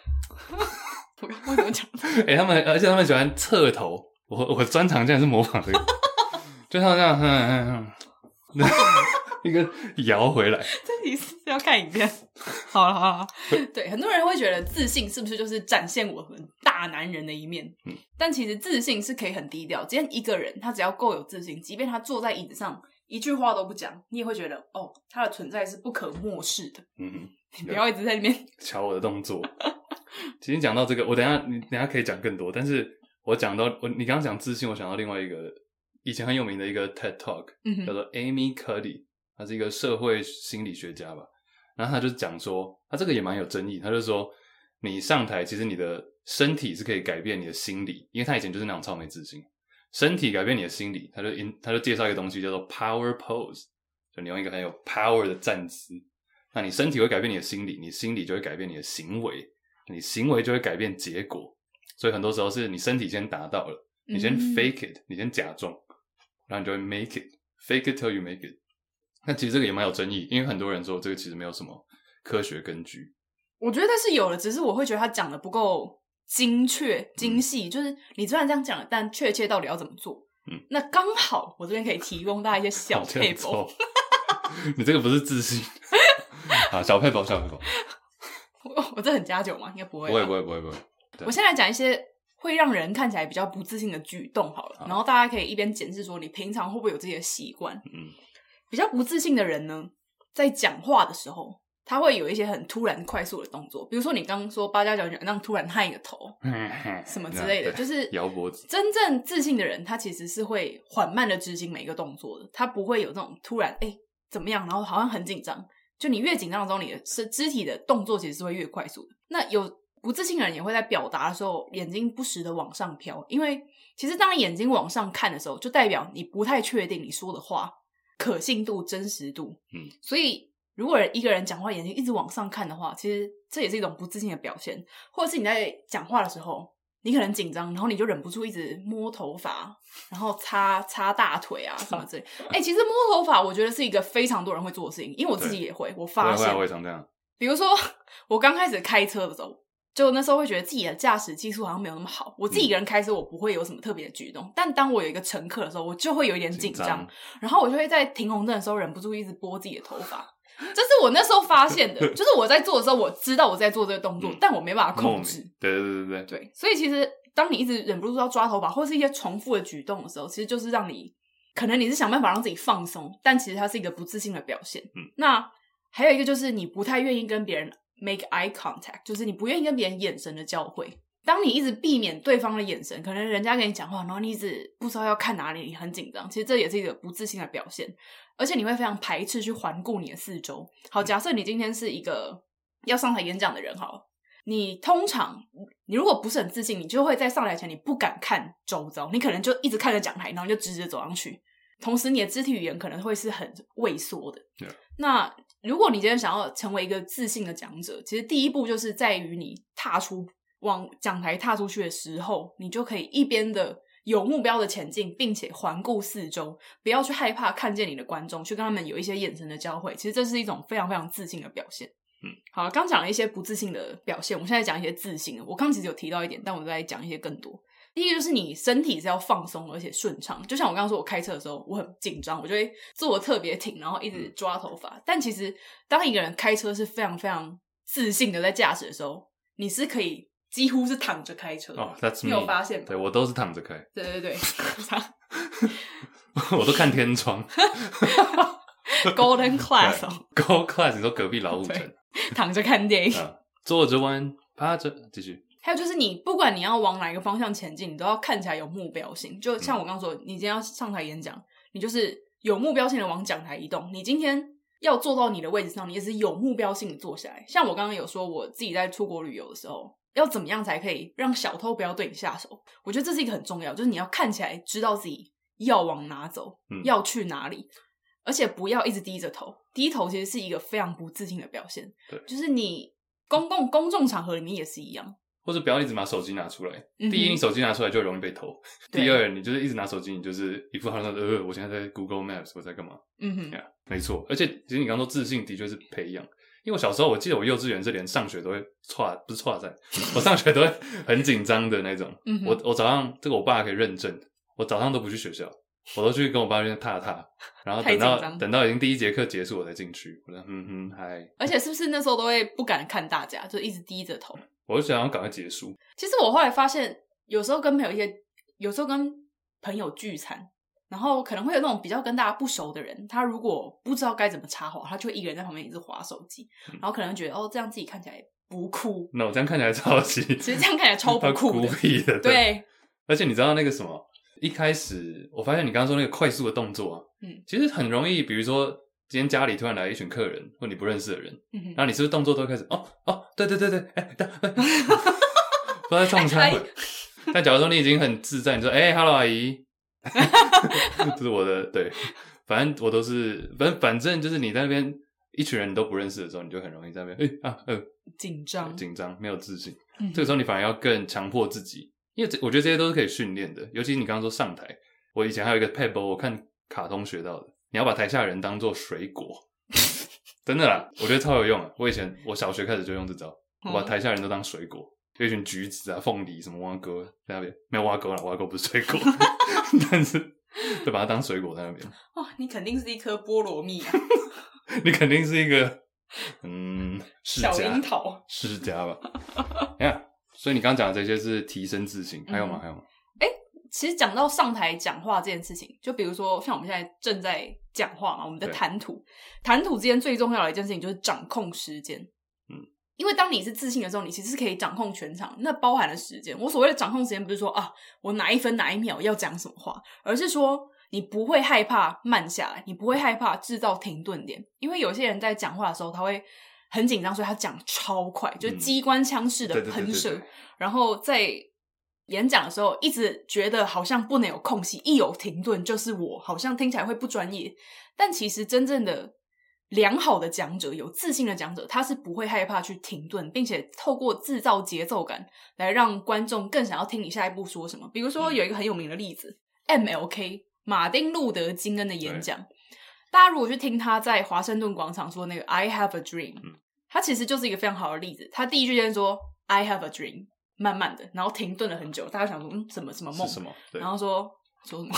我为什么讲？哎，他们而且他们喜欢侧头。我我专长竟然是模仿这个，就像这样，嗯嗯嗯，一个摇回来。这里是要看影片。好了好了，对，很多人会觉得自信是不是就是展现我很大大男人的一面。嗯，但其实自信是可以很低调。今天一个人他只要够有自信，即便他坐在椅子上一句话都不讲，你也会觉得哦，他的存在是不可漠视的。嗯哼，你不要一直在里面瞧我的动作。其实讲到这个，我等一下你等一下可以讲更多。但是我讲到我你刚刚讲自信，我想到另外一个以前很有名的一个 TED Talk，嗯，叫做 Amy Cuddy，他是一个社会心理学家吧。然后他就讲说，他这个也蛮有争议。他就说，你上台其实你的身体是可以改变你的心理，因为他以前就是那种超没自信，身体改变你的心理。他就他就介绍一个东西叫做 Power Pose，就你用一个很有 power 的站姿，那你身体会改变你的心理，你心理就会改变你的行为。你行为就会改变结果，所以很多时候是你身体先达到了，你先 fake it，你先假装，然后你就会 make it，fake it till you make it。那其实这个也蛮有争议，因为很多人说这个其实没有什么科学根据。我觉得是有的，只是我会觉得他讲的不够精确、精细。嗯、就是你虽然这样讲了，但确切到底要怎么做？嗯，那刚好我这边可以提供大家一些小撇步。你这个不是自信 啊，小撇步，小撇步。我我这很加酒吗？应该不会。不会，不会，不会，不会。我先来讲一些会让人看起来比较不自信的举动好了，好，然后大家可以一边检视说你平常会不会有这些习惯。嗯，比较不自信的人呢，在讲话的时候，他会有一些很突然、快速的动作，比如说你刚刚说八加九，那样突然探一个头，什么之类的，就是摇脖子。真正自信的人，他其实是会缓慢的执行每一个动作的，他不会有这种突然哎、欸、怎么样，然后好像很紧张。就你越紧张的时候，你的是肢体的动作其实是会越快速的。那有不自信的人也会在表达的时候，眼睛不时的往上飘，因为其实当你眼睛往上看的时候，就代表你不太确定你说的话可信度、真实度。嗯，所以如果一个人讲话眼睛一直往上看的话，其实这也是一种不自信的表现，或者是你在讲话的时候。你可能紧张，然后你就忍不住一直摸头发，然后擦擦大腿啊什么之类。哎、欸，其实摸头发，我觉得是一个非常多人会做的事情，因为我自己也会。我发现，我也常这样。比如说，我刚开始开车的时候，就那时候会觉得自己的驾驶技术好像没有那么好。我自己一个人开车，我不会有什么特别的举动。嗯、但当我有一个乘客的时候，我就会有一点紧张，然后我就会在停红灯的时候忍不住一直拨自己的头发。这是我那时候发现的，就是我在做的时候，我知道我在做这个动作，嗯、但我没办法控制。对对对对对，对，所以其实当你一直忍不住要抓头发，或是一些重复的举动的时候，其实就是让你可能你是想办法让自己放松，但其实它是一个不自信的表现。嗯，那还有一个就是你不太愿意跟别人 make eye contact，就是你不愿意跟别人眼神的交汇。当你一直避免对方的眼神，可能人家跟你讲话，然后你一直不知道要看哪里，你很紧张。其实这也是一个不自信的表现，而且你会非常排斥去环顾你的四周。好，假设你今天是一个要上台演讲的人，好，你通常你如果不是很自信，你就会在上台前你不敢看周遭，你可能就一直看着讲台，然后就直直走上去。同时，你的肢体语言可能会是很畏缩的。Yeah. 那如果你今天想要成为一个自信的讲者，其实第一步就是在于你踏出。往讲台踏出去的时候，你就可以一边的有目标的前进，并且环顾四周，不要去害怕看见你的观众，去跟他们有一些眼神的交汇。其实这是一种非常非常自信的表现。嗯，好，刚讲了一些不自信的表现，我们现在讲一些自信的。我刚其实有提到一点，但我再讲一些更多。第一个就是你身体是要放松而且顺畅，就像我刚刚说，我开车的时候我很紧张，我就会坐得特别挺，然后一直抓头发。嗯。但其实当一个人开车是非常非常自信的在驾驶的时候，你是可以。几乎是躺着开车哦，oh, that's me. 你有发现吗？对，我都是躺着开。对对对，我都看天窗。Golden Class 哦，Golden Class，你说隔壁老五城，躺着看电影，啊、坐着玩，趴着继续。还有就是你不管你要往哪一个方向前进，你都要看起来有目标性。就像我刚刚说，你今天要上台演讲，你就是有目标性的往讲台移动。你今天要坐到你的位置上，你也是有目标性的坐下来。像我刚刚有说，我自己在出国旅游的时候。要怎么样才可以让小偷不要对你下手？我觉得这是一个很重要，就是你要看起来知道自己要往哪走，嗯、要去哪里，而且不要一直低着头。低头其实是一个非常不自信的表现。对，就是你公共公众场合里面也是一样，或者不要一直把手机拿出来。嗯、第一，你手机拿出来就容易被偷；第二，你就是一直拿手机，你就是一副好像呃，我现在在 Google Maps，我在干嘛？嗯哼，yeah, 没错。而且其实你刚刚说自信的确是培养。因为我小时候，我记得我幼稚园是连上学都会错，不是错在，我上学都会很紧张的那种。嗯、我我早上这个我爸可以认证，我早上都不去学校，我都去跟我爸那边踏踏，然后等到等到已经第一节课结束我才进去。我说嗯哼嗨。而且是不是那时候都会不敢看大家，就一直低着头？我就想要赶快结束。其实我后来发现，有时候跟朋友一些，有时候跟朋友聚餐，然后可能会有那种比较跟大家不熟的人，他如果不知道该怎么插话，他就会一个人在旁边一直划手机，然后可能觉得哦，这样自己看起来不酷。那我这样看起来超级，其实这样看起来超不酷的，的。对。对而且你知道那个什么？一开始我发现你刚刚说那个快速的动作啊，嗯，其实很容易。比如说今天家里突然来一群客人，或你不认识的人，嗯，然后你是不是动作都开始哦哦，对对对对，哎、欸，不知道在撞餐。但假如说你已经很自在，你说哎哈喽阿姨，这是我的对，反正我都是反正反正就是你在那边一群人你都不认识的时候，你就很容易在那边哎、欸、啊呃。紧张。紧张没有自信，嗯、这个时候你反而要更强迫自己。因为这，我觉得这些都是可以训练的。尤其你刚刚说上台，我以前还有一个 pebble，，我看卡通学到的，你要把台下的人当做水果，真的啦，我觉得超有用啊。我以前我小学开始就用这招，我把台下人都当水果，有一群橘子啊、凤梨什么挖沟在那边，没有挖沟了，挖沟不是水果，但是就把它当水果在那边。哇，你肯定是一颗菠萝蜜啊！你肯定是一个嗯，小樱桃世家吧？哎呀。所以你刚刚讲的这些是提升自信，还有吗？还有吗？其实讲到上台讲话这件事情，就比如说像我们现在正在讲话嘛，我们的谈吐，谈吐之间最重要的一件事情就是掌控时间。嗯，因为当你是自信的时候，你其实是可以掌控全场，那包含了时间。我所谓的掌控时间，不是说啊，我哪一分哪一秒要讲什么话，而是说你不会害怕慢下来，你不会害怕制造停顿点，因为有些人在讲话的时候，他会。很紧张，所以他讲超快，就是机关枪式的喷射。然后在演讲的时候，一直觉得好像不能有空隙，一有停顿就是我，好像听起来会不专业。但其实真正的良好的讲者，有自信的讲者，他是不会害怕去停顿，并且透过制造节奏感来让观众更想要听你下一步说什么。比如说有一个很有名的例子，嗯，MLK 马丁路德金恩的演讲，大家如果去听他在华盛顿广场说那个 “I have a dream”。他其实就是一个非常好的例子。他第一句先说 "I have a dream"，慢慢的，然后停顿了很久。大家想说，嗯，什么什么梦？什么？然后说说什么？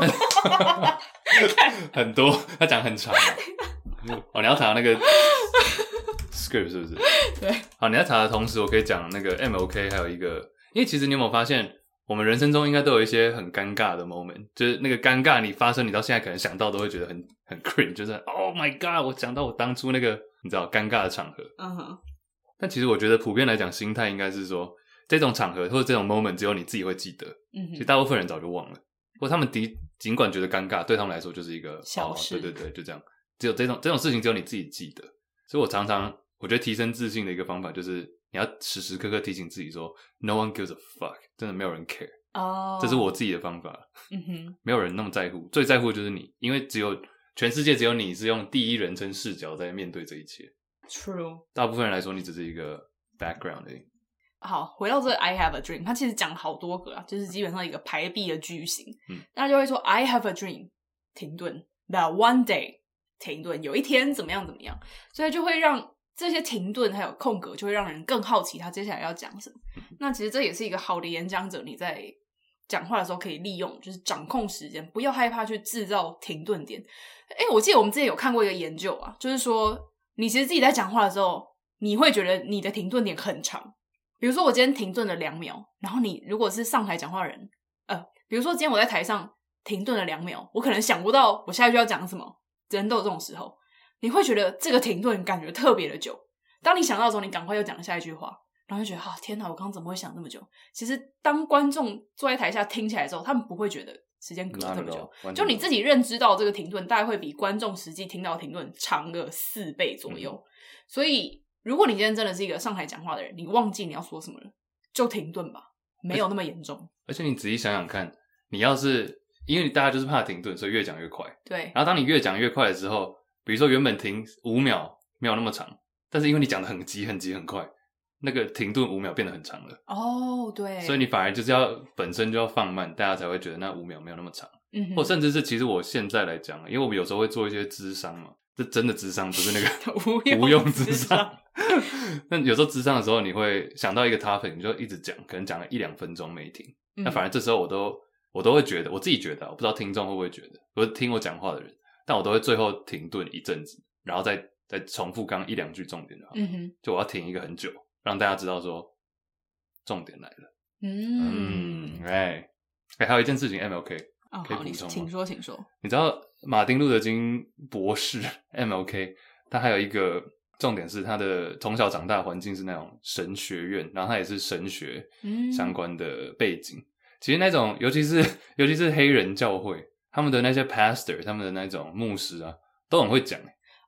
很多，他讲很长。哦，你要查那个 script 是不是？对。好，你要查的同时，我可以讲那个 MOK，还有一个，因为其实你有没有发现，我们人生中应该都有一些很尴尬的 moment，就是那个尴尬，你发生，你到现在可能想到都会觉得很很 cringe，就是 Oh my God，我想到我当初那个。你知道尴尬的场合，嗯哼。但其实我觉得普遍来讲，心态应该是说，这种场合或者这种 moment 只有你自己会记得，嗯哼。其实大部分人早就忘了，或他们的尽管觉得尴尬，对他们来说就是一个小事。哦，对对对，就这样。只有这种这种事情只有你自己记得。所以我常常我觉得提升自信的一个方法就是，你要时时刻刻提醒自己说，No one gives a fuck，真的没有人 care。哦，这是我自己的方法。嗯哼，没有人那么在乎，最在乎的就是你，因为只有。全世界只有你是用第一人称视角在面对这一切。True。大部分人来说，你只是一个 background。好，回到这个 I have a dream，它其实讲好多个啊，就是基本上一个排比的句型。嗯，大家就会说 I have a dream，停顿，that one day，停顿，有一天怎么样怎么样，所以就会让这些停顿还有空格，就会让人更好奇他接下来要讲什么。嗯、那其实这也是一个好的演讲者，你在。讲话的时候可以利用，就是掌控时间，不要害怕去制造停顿点。哎，我记得我们之前有看过一个研究啊，就是说你其实自己在讲话的时候，你会觉得你的停顿点很长。比如说我今天停顿了两秒，然后你如果是上台讲话的人，呃，比如说今天我在台上停顿了两秒，我可能想不到我下一句要讲什么。人都有这种时候，你会觉得这个停顿感觉特别的久。当你想到的时候，你赶快又讲下一句话。然后就觉得啊，天哪！我刚刚怎么会想那么久？其实当观众坐在台下听起来的时候，他们不会觉得时间隔这么久。就你自己认知到这个停顿，大概会比观众实际听到停顿长个四倍左右。嗯、所以，如果你今天真的是一个上台讲话的人，你忘记你要说什么了，就停顿吧，没有那么严重。而且你仔细想想看，你要是因为大家就是怕停顿，所以越讲越快。对。然后当你越讲越快的时候，比如说原本停五秒没有那么长，但是因为你讲的很急、很急、很快。那个停顿五秒变得很长了哦，oh, 对，所以你反而就是要本身就要放慢，大家才会觉得那五秒没有那么长。嗯哼，或甚至是其实我现在来讲，因为我们有时候会做一些咨商嘛，这真的智商不是那个 无用智商。那 有时候智商的时候，你会想到一个 topic，你就一直讲，可能讲了一两分钟没停。嗯、那反而这时候我都我都会觉得，我自己觉得，我不知道听众会不会觉得，不是听我讲话的人，但我都会最后停顿一阵子，然后再再重复刚一两句重点的话。嗯哼，就我要停一个很久。让大家知道说重点来了。嗯，哎，哎，还有一件事情，MLK、哦、可以补充吗？请说，请说。你知道马丁路德金博士 MLK，他还有一个重点是他的从小长大环境是那种神学院，然后他也是神学相关的背景。嗯、其实那种，尤其是尤其是黑人教会，他们的那些 pastor，他们的那种牧师啊，都很会讲。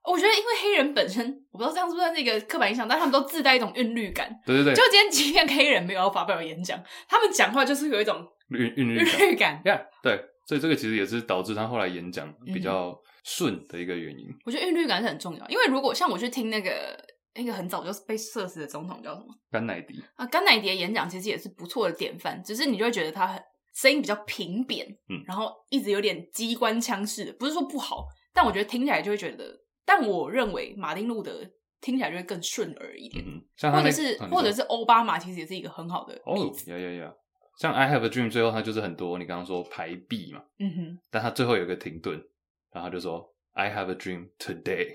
我觉得，因为黑人本身，我不知道这样是不是那个刻板印象，但他们都自带一种韵律感。对对对，就今天即便黑人没有要发表演讲，他们讲话就是有一种韵韵律韵律感。Yeah, 对，所以这个其实也是导致他后来演讲比较顺的一个原因。嗯、我觉得韵律感是很重要，因为如果像我去听那个那个很早就被射死的总统叫什么？甘乃迪啊，甘乃迪的演讲其实也是不错的典范，只是你就会觉得他很声音比较平扁，嗯，然后一直有点机关枪式的，不是说不好，但我觉得听起来就会觉得。但我认为马丁路德听起来就会更顺耳一点，嗯、或者是、哦、或者是奥巴马其实也是一个很好的例子。哦，呀呀呀！像 I Have a Dream 最后它就是很多你刚刚说排比嘛，嗯哼，但它最后有一个停顿，然后他就说 I have a dream today，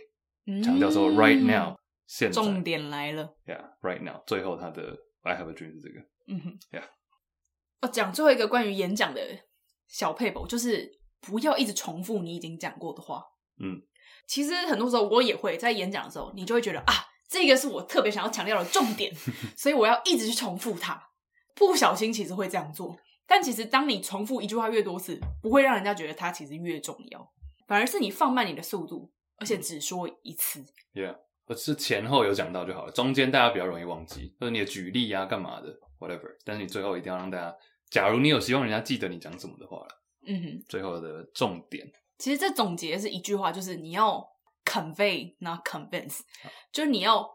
强调说 right now，现在重点来了，Yeah，right now，最后他的 I have a dream 是这个，嗯哼，Yeah。哦，讲最后一个关于演讲的小撇步，就是不要一直重复你已经讲过的话，嗯。其实很多时候我也会在演讲的时候，你就会觉得啊，这个是我特别想要强调的重点，所以我要一直去重复它。不小心其实会这样做，但其实当你重复一句话越多次，不会让人家觉得它其实越重要，反而是你放慢你的速度，而且只说一次。Yeah，我是前后有讲到就好了，中间大家比较容易忘记，就是你的举例啊、干嘛的，whatever。但是你最后一定要让大家，假如你有希望人家记得你讲什么的话，嗯哼，最后的重点。其实这总结是一句话，就是你要 convey not convince，就是你要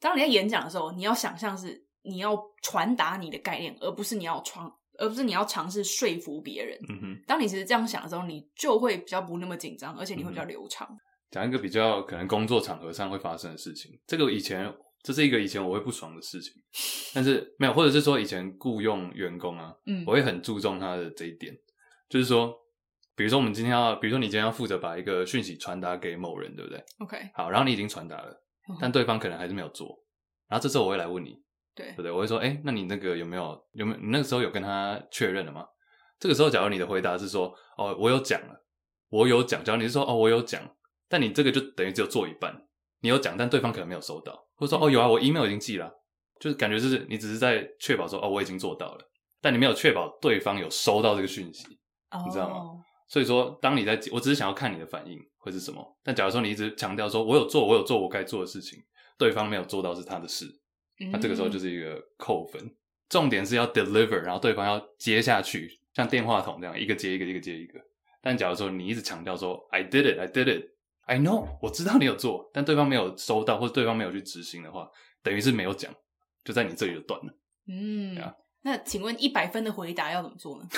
当你在演讲的时候，你要想象是你要传达你的概念，而不是你要传，而不是你要尝试说服别人。嗯哼，当你其实这样想的时候，你就会比较不那么紧张，而且你会比较流畅。讲一个比较可能工作场合上会发生的事情，这个以前这是一个以前我会不爽的事情，但是没有，或者是说以前雇佣员工啊，嗯，我会很注重他的这一点，就是说。比如说，我们今天要，比如说你今天要负责把一个讯息传达给某人，对不对？OK。好，然后你已经传达了，但对方可能还是没有做。然后这时候我会来问你，对，对不对？我会说，哎，那你那个有没有有没有？你那个时候有跟他确认了吗？这个时候，假如你的回答是说，哦，我有讲了，我有讲。假如你是说，哦，我有讲，但你这个就等于只有做一半，你有讲，但对方可能没有收到，或者说，哦，有啊，我 email 已经寄了，就是感觉就是你只是在确保说，哦，我已经做到了，但你没有确保对方有收到这个讯息，oh. 你知道吗？所以说，当你在，我只是想要看你的反应会是什么。但假如说你一直强调说，我有做，我有做我该做的事情，对方没有做到是他的事，那这个时候就是一个扣分。重点是要 deliver，然后对方要接下去，像电话筒这样一个接一个，一个接一个。但假如说你一直强调说，I did it, I did it, I know，我知道你有做，但对方没有收到，或者对方没有去执行的话，等于是没有讲，就在你这里就断了。嗯。那请问一百分的回答要怎么做呢？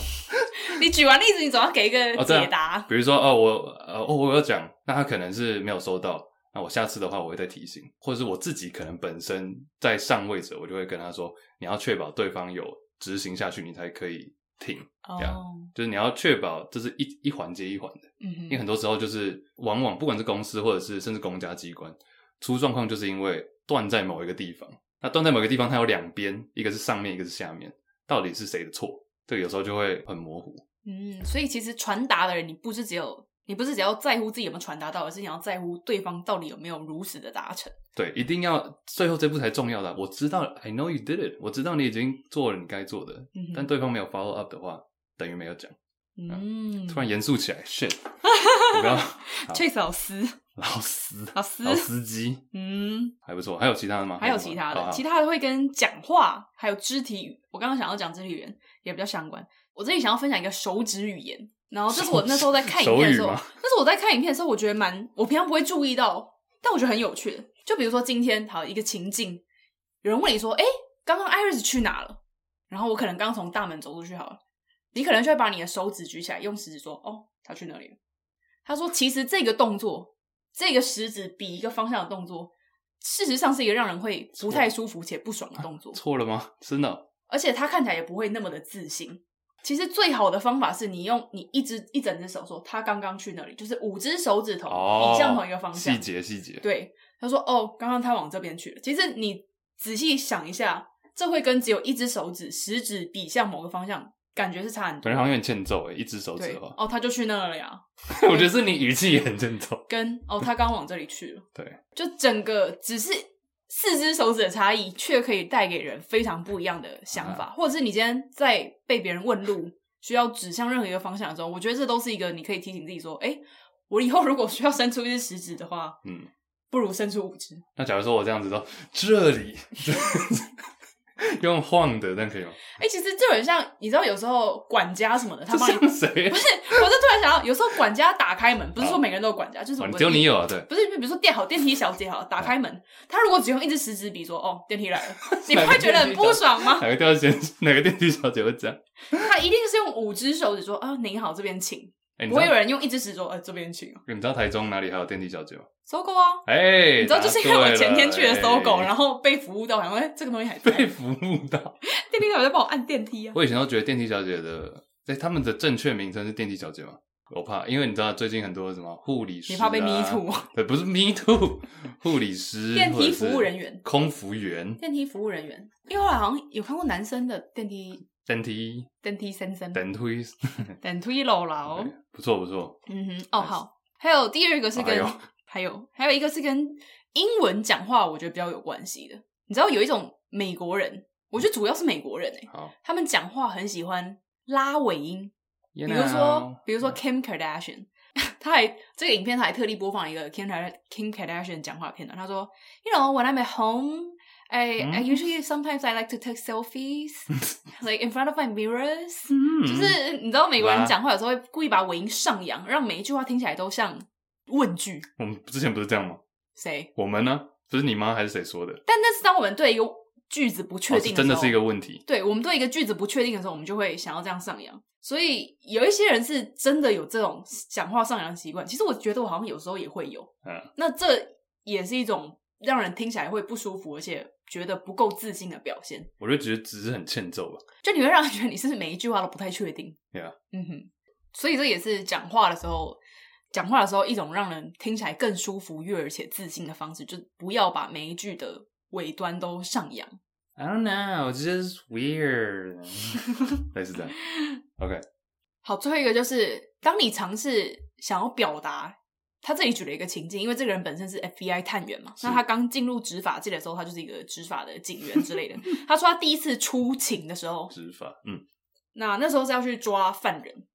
你举完例子，你总要给一个解答。哦、比如说，哦，我，呃，哦，我有讲，那他可能是没有收到。那我下次的话，我会再提醒，或者是我自己可能本身在上位者，我就会跟他说，你要确保对方有执行下去，你才可以停。哦、这样，就是你要确保这是一一环接一环的。嗯哼。因为很多时候就是往往不管是公司或者是甚至公家机关出状况，就是因为断在某一个地方。那断在某个地方，它有两边，一个是上面，一个是下面，到底是谁的错？这个有时候就会很模糊。嗯，所以其实传达的人，你不是只有你不是只要在乎自己有没有传达到，而是你要在乎对方到底有没有如实的达成。对，一定要最后这步才重要的。我知道，I know you did it，我知道你已经做了你该做的，嗯、但对方没有 follow up 的话，等于没有讲。嗯，突然严肃起来，shit，不要 Chase 老师，老师，老师，老司机，嗯，还不错。还有其他的吗？还有其他的，其他的会跟讲话还有肢体语。我刚刚想要讲肢体语言也比较相关。我这里想要分享一个手指语言，然后这是我那时候在看影片的时候，那是我在看影片的时候，我觉得蛮，我平常不会注意到，但我觉得很有趣的。就比如说今天好一个情境，有人问你说：“哎，刚刚 Iris 去哪了？”然后我可能刚从大门走出去，好了，你可能就会把你的手指举起来，用食指说：“哦，他去哪里了？”他说：“其实这个动作，这个食指比一个方向的动作，事实上是一个让人会不太舒服且不爽的动作。”错了吗？真的？而且他看起来也不会那么的自信。其实最好的方法是你用你一只一整只手说他刚刚去那里，就是五只手指头移向同一个方向。细节细节。对，他说哦，刚刚他往这边去了。其实你仔细想一下，这会跟只有一只手指，食指比向某个方向，感觉是差很多。感觉好像有点欠揍诶，一只手指的话。哦，他就去那了呀。我觉得是你语气也很欠揍。跟哦，他刚往这里去了。对，就整个只是四只手指的差异，却可以带给人非常不一样的想法。啊、或者是你今天在被别人问路，需要指向任何一个方向的时候，我觉得这都是一个你可以提醒自己说：哎，我以后如果需要伸出一只食指的话，嗯。不如伸出五只。那假如说我这样子说，这里 用晃的，但可以吗？哎、欸，其实就很像，你知道，有时候管家什么的，他帮你谁？不是，我就突然想到，有时候管家打开门，不是说每个人都有管家，就是只有你有啊，对。不是，比如说电好电梯小姐好打开门，他如果只用一只食指比说，哦，电梯来了，你不会觉得很不爽吗？哪个电梯 哪个电梯小姐会这样？他一定是用五只手指说，啊，您好，这边请。欸、不会有人用一只手指说，哎、欸，这边请。你知道台中哪里还有电梯小姐吗？搜狗啊，哎、欸，你知道就是因为我前天去了搜狗，然后被服务到，然后哎，这个东西还在。被服务到，电梯小姐在帮我按电梯啊。我以前都觉得电梯小姐的，哎，他们的正确名称是电梯小姐吗？我怕，因为你知道最近很多什么护理师、啊，你怕被 me too？对，不是 me too，护理师、电梯服务人员、空服员、电梯服务人员。因为后来好像有看过男生的电梯。电梯，电梯先生，电梯，电梯姥姥，不错不错。嗯哼，哦好，还有第二个是跟，还有还有一个是跟英文讲话，我觉得比较有关系的。你知道有一种美国人，我觉得主要是美国人诶，他们讲话很喜欢拉尾音，比如说比如说 Kim Kardashian，他还这个影片他还特地播放一个 Kim Kim Kardashian 讲话片段，他说，You know when I'm at home。I I usually sometimes I like to take selfies, like in front of my mirrors。就是你知道美国人讲话有时候会故意把尾音上扬，让每一句话听起来都像问句。我们之前不是这样吗？谁？我们呢？不是你吗？还是谁说的？但那是当我们对一个句子不确定的时候，真的是一个问题。对，我们对一个句子不确定的时候，我们就会想要这样上扬。所以有一些人是真的有这种讲话上扬的习惯。其实我觉得我好像有时候也会有。嗯，那这也是一种让人听起来会不舒服，而且。觉得不够自信的表现，我就觉得只是很欠揍吧。就你会让人觉得你是不是每一句话都不太确定。对啊，嗯哼，所以这也是讲话的时候，讲话的时候一种让人听起来更舒服、悦耳且自信的方式，就不要把每一句的尾端都上扬。I don't know, just weird。类似这样。OK。好，最后一个就是，当你尝试想要表达。他这里举了一个情境，因为这个人本身是 FBI 探员嘛，那他刚进入执法界的时候，他就是一个执法的警员之类的。他说他第一次出勤的时候，执法，嗯，那那时候是要去抓犯人，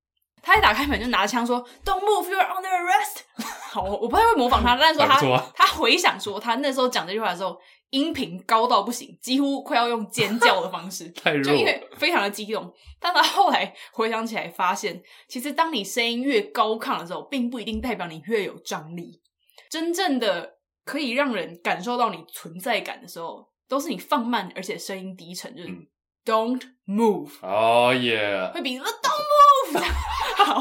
他一打开门就拿枪说：“Don't move, you're under arrest。”好，我不太会模仿他，但是说他、啊、他回想说他那时候讲这句话的时候。音频高到不行，几乎快要用尖叫的方式，太弱，就因为非常的激动。但他后来回想起来，发现其实当你声音越高亢的时候，并不一定代表你越有张力。真正的可以让人感受到你存在感的时候，都是你放慢而且声音低沉，就是、嗯、Don't move。哦耶，会比什么 Don't move 好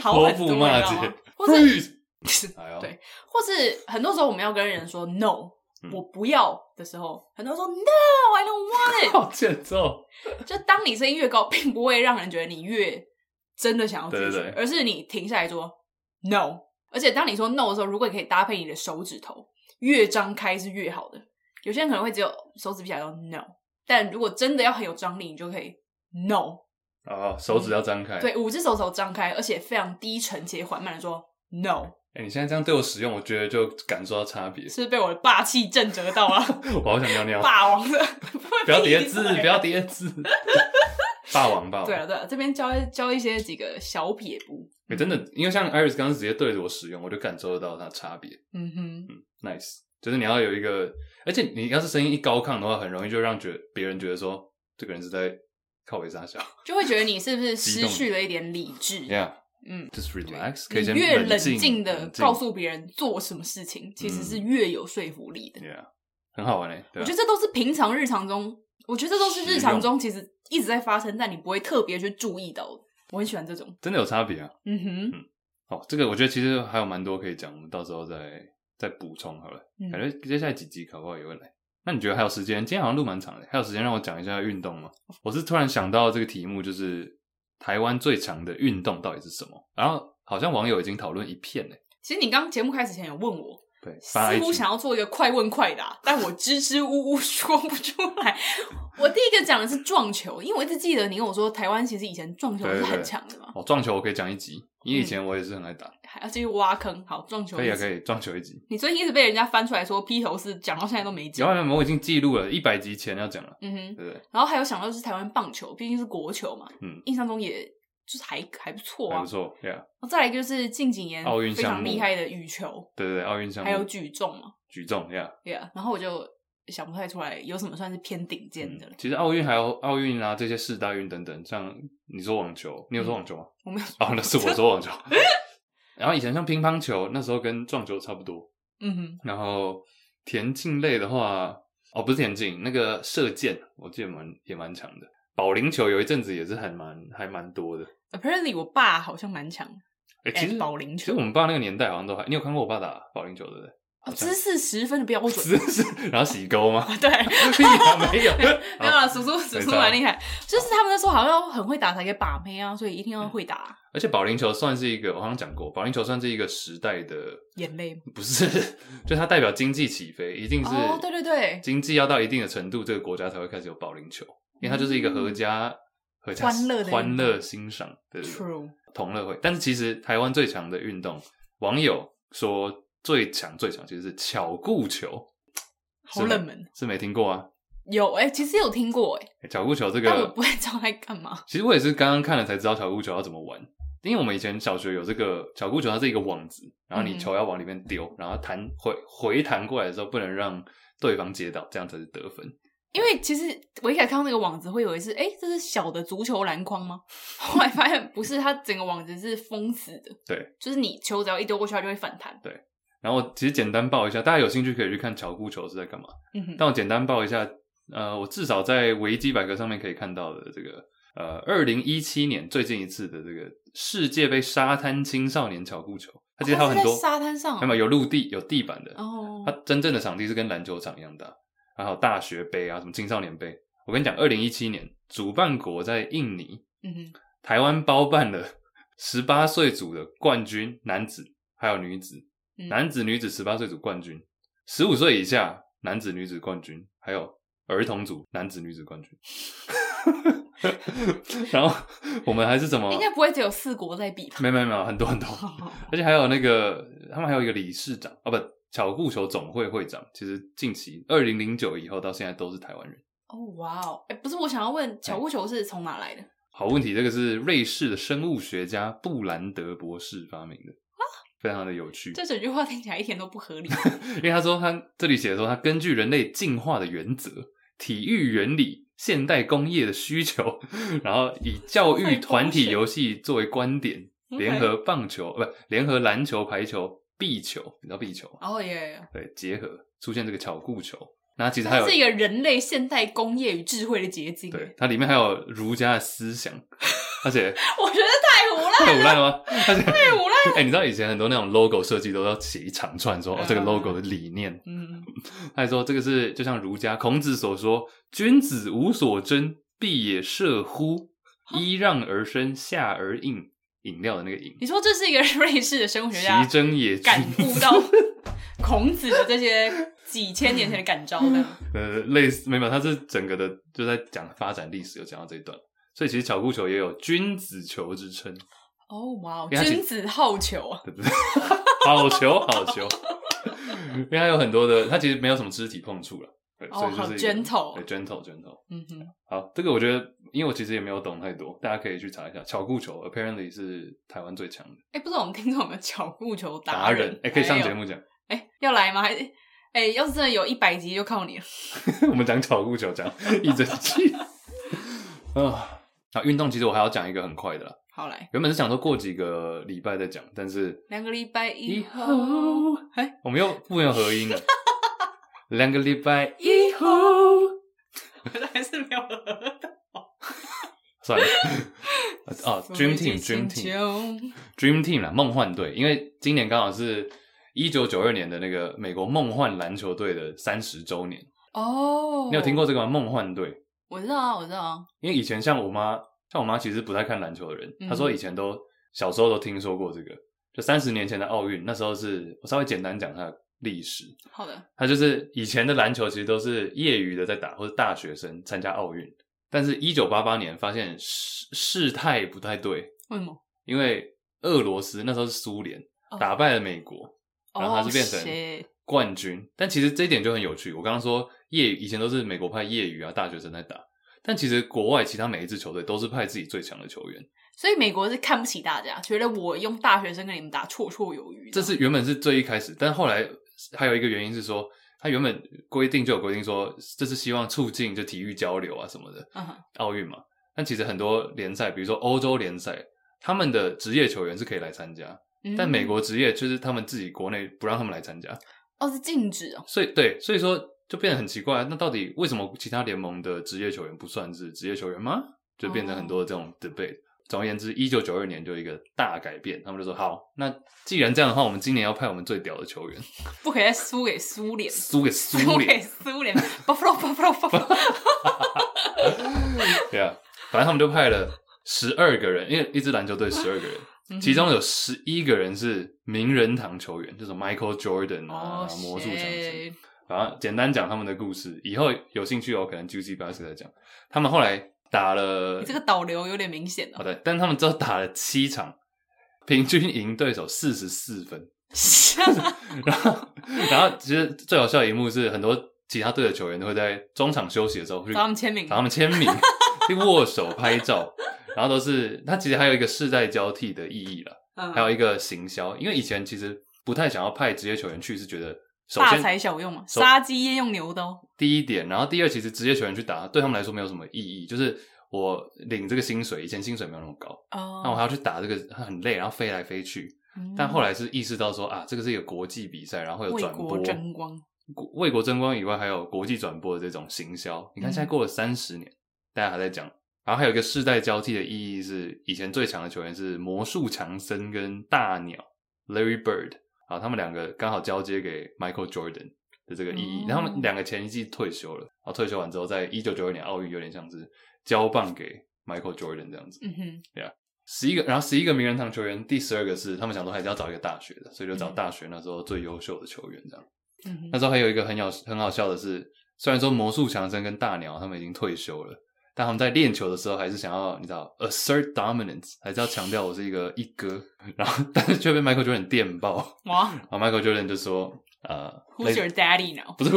好很多，骂街，或是 对，或是很多时候我们要跟人说 No。我不要的时候，很多人说 No, I don't want it。好欠揍！就当你声音越高，并不会让人觉得你越真的想要拒绝，而是你停下来说 No。而且当你说 No 的时候，如果你可以搭配你的手指头越张开是越好的。有些人可能会只有手指比起来说 No，但如果真的要很有张力，你就可以 No。哦，手指要张开。对，五只手指头张开，而且非常低沉且缓慢的说 No。哎、欸，你现在这样对我使用，我觉得就感受到差别，是被我的霸气震折到了？我好想尿尿。霸王的，不要叠字，不要叠字。霸王，霸王。对啊，对啊，这边教教一些几个小撇步。哎、欸，真的，因为像 Iris 刚刚直接对着我使用，我就感受得到它的差别。嗯哼，嗯，nice，就是你要有一个，而且你要是声音一高亢的话，很容易就让觉别人觉得说这个人是在靠北撒笑，就会觉得你是不是 失去了一点理智？Yeah。嗯，just relax，可以先越冷静的告诉别人做什么事情，其实是越有说服力的。对啊，很好玩嘞。我觉得这都是平常日常中，我觉得这都是日常中其实一直在发生，但你不会特别去注意到的。我很喜欢这种，真的有差别啊。嗯哼，嗯，好，这个我觉得其实还有蛮多可以讲，我们到时候再再补充好了。感觉接下来几集可不好也会来。那你觉得还有时间？今天好像录蛮长的，还有时间让我讲一下运动吗？我是突然想到这个题目，就是。台湾最强的运动到底是什么？然后好像网友已经讨论一片嘞。其实你刚节目开始前有问我，对，似乎想要做一个快问快答，但我支支吾吾说不出来。我第一个讲的是撞球，因为我一直记得你跟我说台湾其实以前撞球是很强的嘛。哦，撞球我可以讲一集，因为以前我也是很爱打。还要继续挖坑，好，撞球可以啊，可以撞球一集。你最近一直被人家翻出来说披头士，讲到现在都没讲。我已经记录了一百集前要讲了。嗯哼，对，对。然后还有想到就是台湾棒球，毕竟是国球嘛，嗯，印象中也就是还还不错啊，还不错，Yeah。然后再来就是近几年奥运非常厉害的羽球，对对对，奥运项目还有举重嘛，举重，Yeah，Yeah。然后我就想不太出来有什么算是偏顶尖的了。其实奥运还有奥运啊，这些四大运等等，像你说网球，你有说网球吗？我没有。哦，那是我说网球。然后以前像乒乓球，那时候跟撞球差不多。嗯哼。然后田径类的话，哦，不是田径，那个射箭，我记得蛮也蛮强的。保龄球有一阵子也是还蛮还蛮多的。Apparently，我爸好像蛮强。哎，其实保龄球，其实我们爸那个年代好像都还。你有看过我爸打保龄球对不对？哦，姿势十分的标准。姿势，然后洗钩吗？对，没有，没有了。叔叔，叔叔蛮厉害，就是他们那时候好像很会打才可以把妹啊，所以一定要会打。而且保龄球算是一个，我好像讲过，保龄球算是一个时代的眼泪，不是，就它代表经济起飞，一定是哦，对对对，经济要到一定的程度，这个国家才会开始有保龄球，因为它就是一个合家合家欢乐欢乐欣赏的同乐会。但是其实台湾最强的运动，网友说。最强最强其实是巧固球，好冷门，是没听过啊？有哎、欸，其实有听过哎、欸。巧固球这个，但我不会知道在干嘛。其实我也是刚刚看了才知道巧固球要怎么玩，因为我们以前小学有这个巧固球，它是一个网子，然后你球要往里面丢，嗯、然后弹回回弹过来的时候不能让对方接到，这样才是得分。因为其实我一开始看到那个网子，会以为是哎、欸，这是小的足球篮筐吗？后来发现不是，它整个网子是封死的。对，就是你球只要一丢过去，它就会反弹。对。然后其实简单报一下，大家有兴趣可以去看巧固球是在干嘛。嗯哼。但我简单报一下，呃，我至少在维基百科上面可以看到的这个，呃，二零一七年最近一次的这个世界杯沙滩青少年巧固球，它其实还有很多、哦、沙滩上，有有陆地有地板的哦。它真正的场地是跟篮球场一样大，还有大学杯啊，什么青少年杯。我跟你讲，二零一七年主办国在印尼，嗯哼，台湾包办了十八岁组的冠军男子还有女子。男子、女子十八岁组冠军，十五岁以下男子、女子冠军，还有儿童组男子、女子冠军。然后我们还是怎么？应该不会只有四国在比吧？没有没有没有，很多很多，而且还有那个他们还有一个理事长啊，不，巧固球总会会长。其实近期二零零九以后到现在都是台湾人。哦哇哦，哎，不是，我想要问巧固球是从哪来的？好问题，这个是瑞士的生物学家布兰德博士发明的。非常的有趣，这整句话听起来一点都不合理。因为他说他这里写的说，他根据人类进化的原则、体育原理、现代工业的需求，然后以教育团体游戏作为观点，联合棒球不联合篮球、排球、壁球，你知道壁球吗？哦耶，对，结合出现这个巧固球。那其实还有是一个人类现代工业与智慧的结晶。对，它里面还有儒家的思想，而且 我觉得太胡烂了，太胡烂了吗？太胡烂！哎、欸，你知道以前很多那种 logo 设计都要写一长串说，说、嗯、哦这个 logo 的理念。嗯，他还说这个是就像儒家孔子所说：“君子无所争，必也射乎？揖让而生，下而饮。”饮料的那个饮。你说这是一个 瑞士的生物学家，奇珍也感悟到孔子的这些。几千年前的感召的，呃，类似没有，他是整个的就在讲发展历史，有讲到这一段，所以其实巧固球也有君子球之称。哦，哇，君子好球啊，对不对？好球，好球，因为它有很多的，它其实没有什么肢体碰触了，对，所以就是 gentle，对，gentle，gentle，嗯哼，好，这个我觉得，因为我其实也没有懂太多，大家可以去查一下，巧固球 apparently 是台湾最强的。哎，不知道我们听众有没有巧固球达人？哎，可以上节目讲。哎，要来吗？还是？哎、欸，要是真的有一百集，就靠你了。我们讲巧固球，讲一整期。啊，好，运动其实我还要讲一个很快的啦。好来，原本是想说过几个礼拜再讲，但是两个礼拜以后，哎，我们又不能合音了。两个礼拜以后，还是没有。算了，哦，Dream Team，Dream Team，Dream Team 啦，梦幻队，因为今年刚好是。一九九二年的那个美国梦幻篮球队的三十周年哦，oh, 你有听过这个吗？梦幻队，我知道啊，我知道啊。因为以前像我妈，像我妈其实不太看篮球的人，她、嗯、说以前都小时候都听说过这个。就三十年前的奥运，那时候是我稍微简单讲一下历史。好的，它就是以前的篮球其实都是业余的在打，或者大学生参加奥运。但是，一九八八年发现事事态不太对，为什么？因为俄罗斯那时候是苏联、oh. 打败了美国，然后它是变成冠军。Oh, 但其实这一点就很有趣。我刚刚说业余以前都是美国派业余啊大学生在打，但其实国外其他每一支球队都是派自己最强的球员。所以美国是看不起大家，觉得我用大学生跟你们打绰绰有余。这是原本是最一开始，但后来还有一个原因是说，他原本规定就有规定说，这是希望促进就体育交流啊什么的，奥运嘛。但其实很多联赛，比如说欧洲联赛，他们的职业球员是可以来参加，但美国职业就是他们自己国内不让他们来参加。哦，是禁止哦。所以对，所以说就变得很奇怪。那到底为什么其他联盟的职业球员不算是职业球员吗？就变成很多这种 debate。总而言之，一九九二年就有一个大改变，他们就说：“好，那既然这样的话，我们今年要派我们最屌的球员，不可以再输给苏联，输给 苏联，苏联，Buffalo Buffalo Buffalo。” 对啊，反正他们就派了十二个人，因为一支篮球队十二个人，嗯、其中有十一个人是名人堂球员，就是 Michael Jordan 啊，哦、魔术强森。反正简单讲他们的故事，以后有兴趣哦，可能 Juicy Basket 再讲。他们后来。打了，你这个导流有点明显哦。好的，但他们只有打了七场，平均赢对手四十四分。然后，然后其实最好笑的一幕是，很多其他队的球员都会在中场休息的时候去找他们签名，找他们签名，去握手拍照，然后都是他其实还有一个世代交替的意义了，嗯、还有一个行销，因为以前其实不太想要派职业球员去，是觉得。大材小用嘛，杀鸡焉用牛刀。第一点，然后第二，其实职业球员去打，对他们来说没有什么意义。就是我领这个薪水，以前薪水没有那么高，哦，那我还要去打这个，很累，然后飞来飞去。嗯、但后来是意识到说啊，这个是一个国际比赛，然后有转播，为国争光，为国争光以外，还有国际转播的这种行销。你看现在过了三十年，嗯、大家还在讲。然后还有一个世代交替的意义是，以前最强的球员是魔术强森跟大鸟 Larry Bird。好，他们两个刚好交接给 Michael Jordan 的这个意义，然后他们两个前一季退休了，然后退休完之后，在一九九二年奥运有点像是交棒给 Michael Jordan 这样子。嗯哼，对啊，十一个，然后十一个名人堂球员，第十二个是他们想说还是要找一个大学的，所以就找大学那时候最优秀的球员这样。嗯哼，那时候还有一个很有很好笑的是，虽然说魔术强森跟大鸟他们已经退休了。但他们在练球的时候，还是想要你知道，assert dominance，还是要强调我是一个一哥。然后，但是却被 Michael Jordan 电爆。哇！然后 Michael Jordan 就说：“呃，Who's your daddy now？” 不是，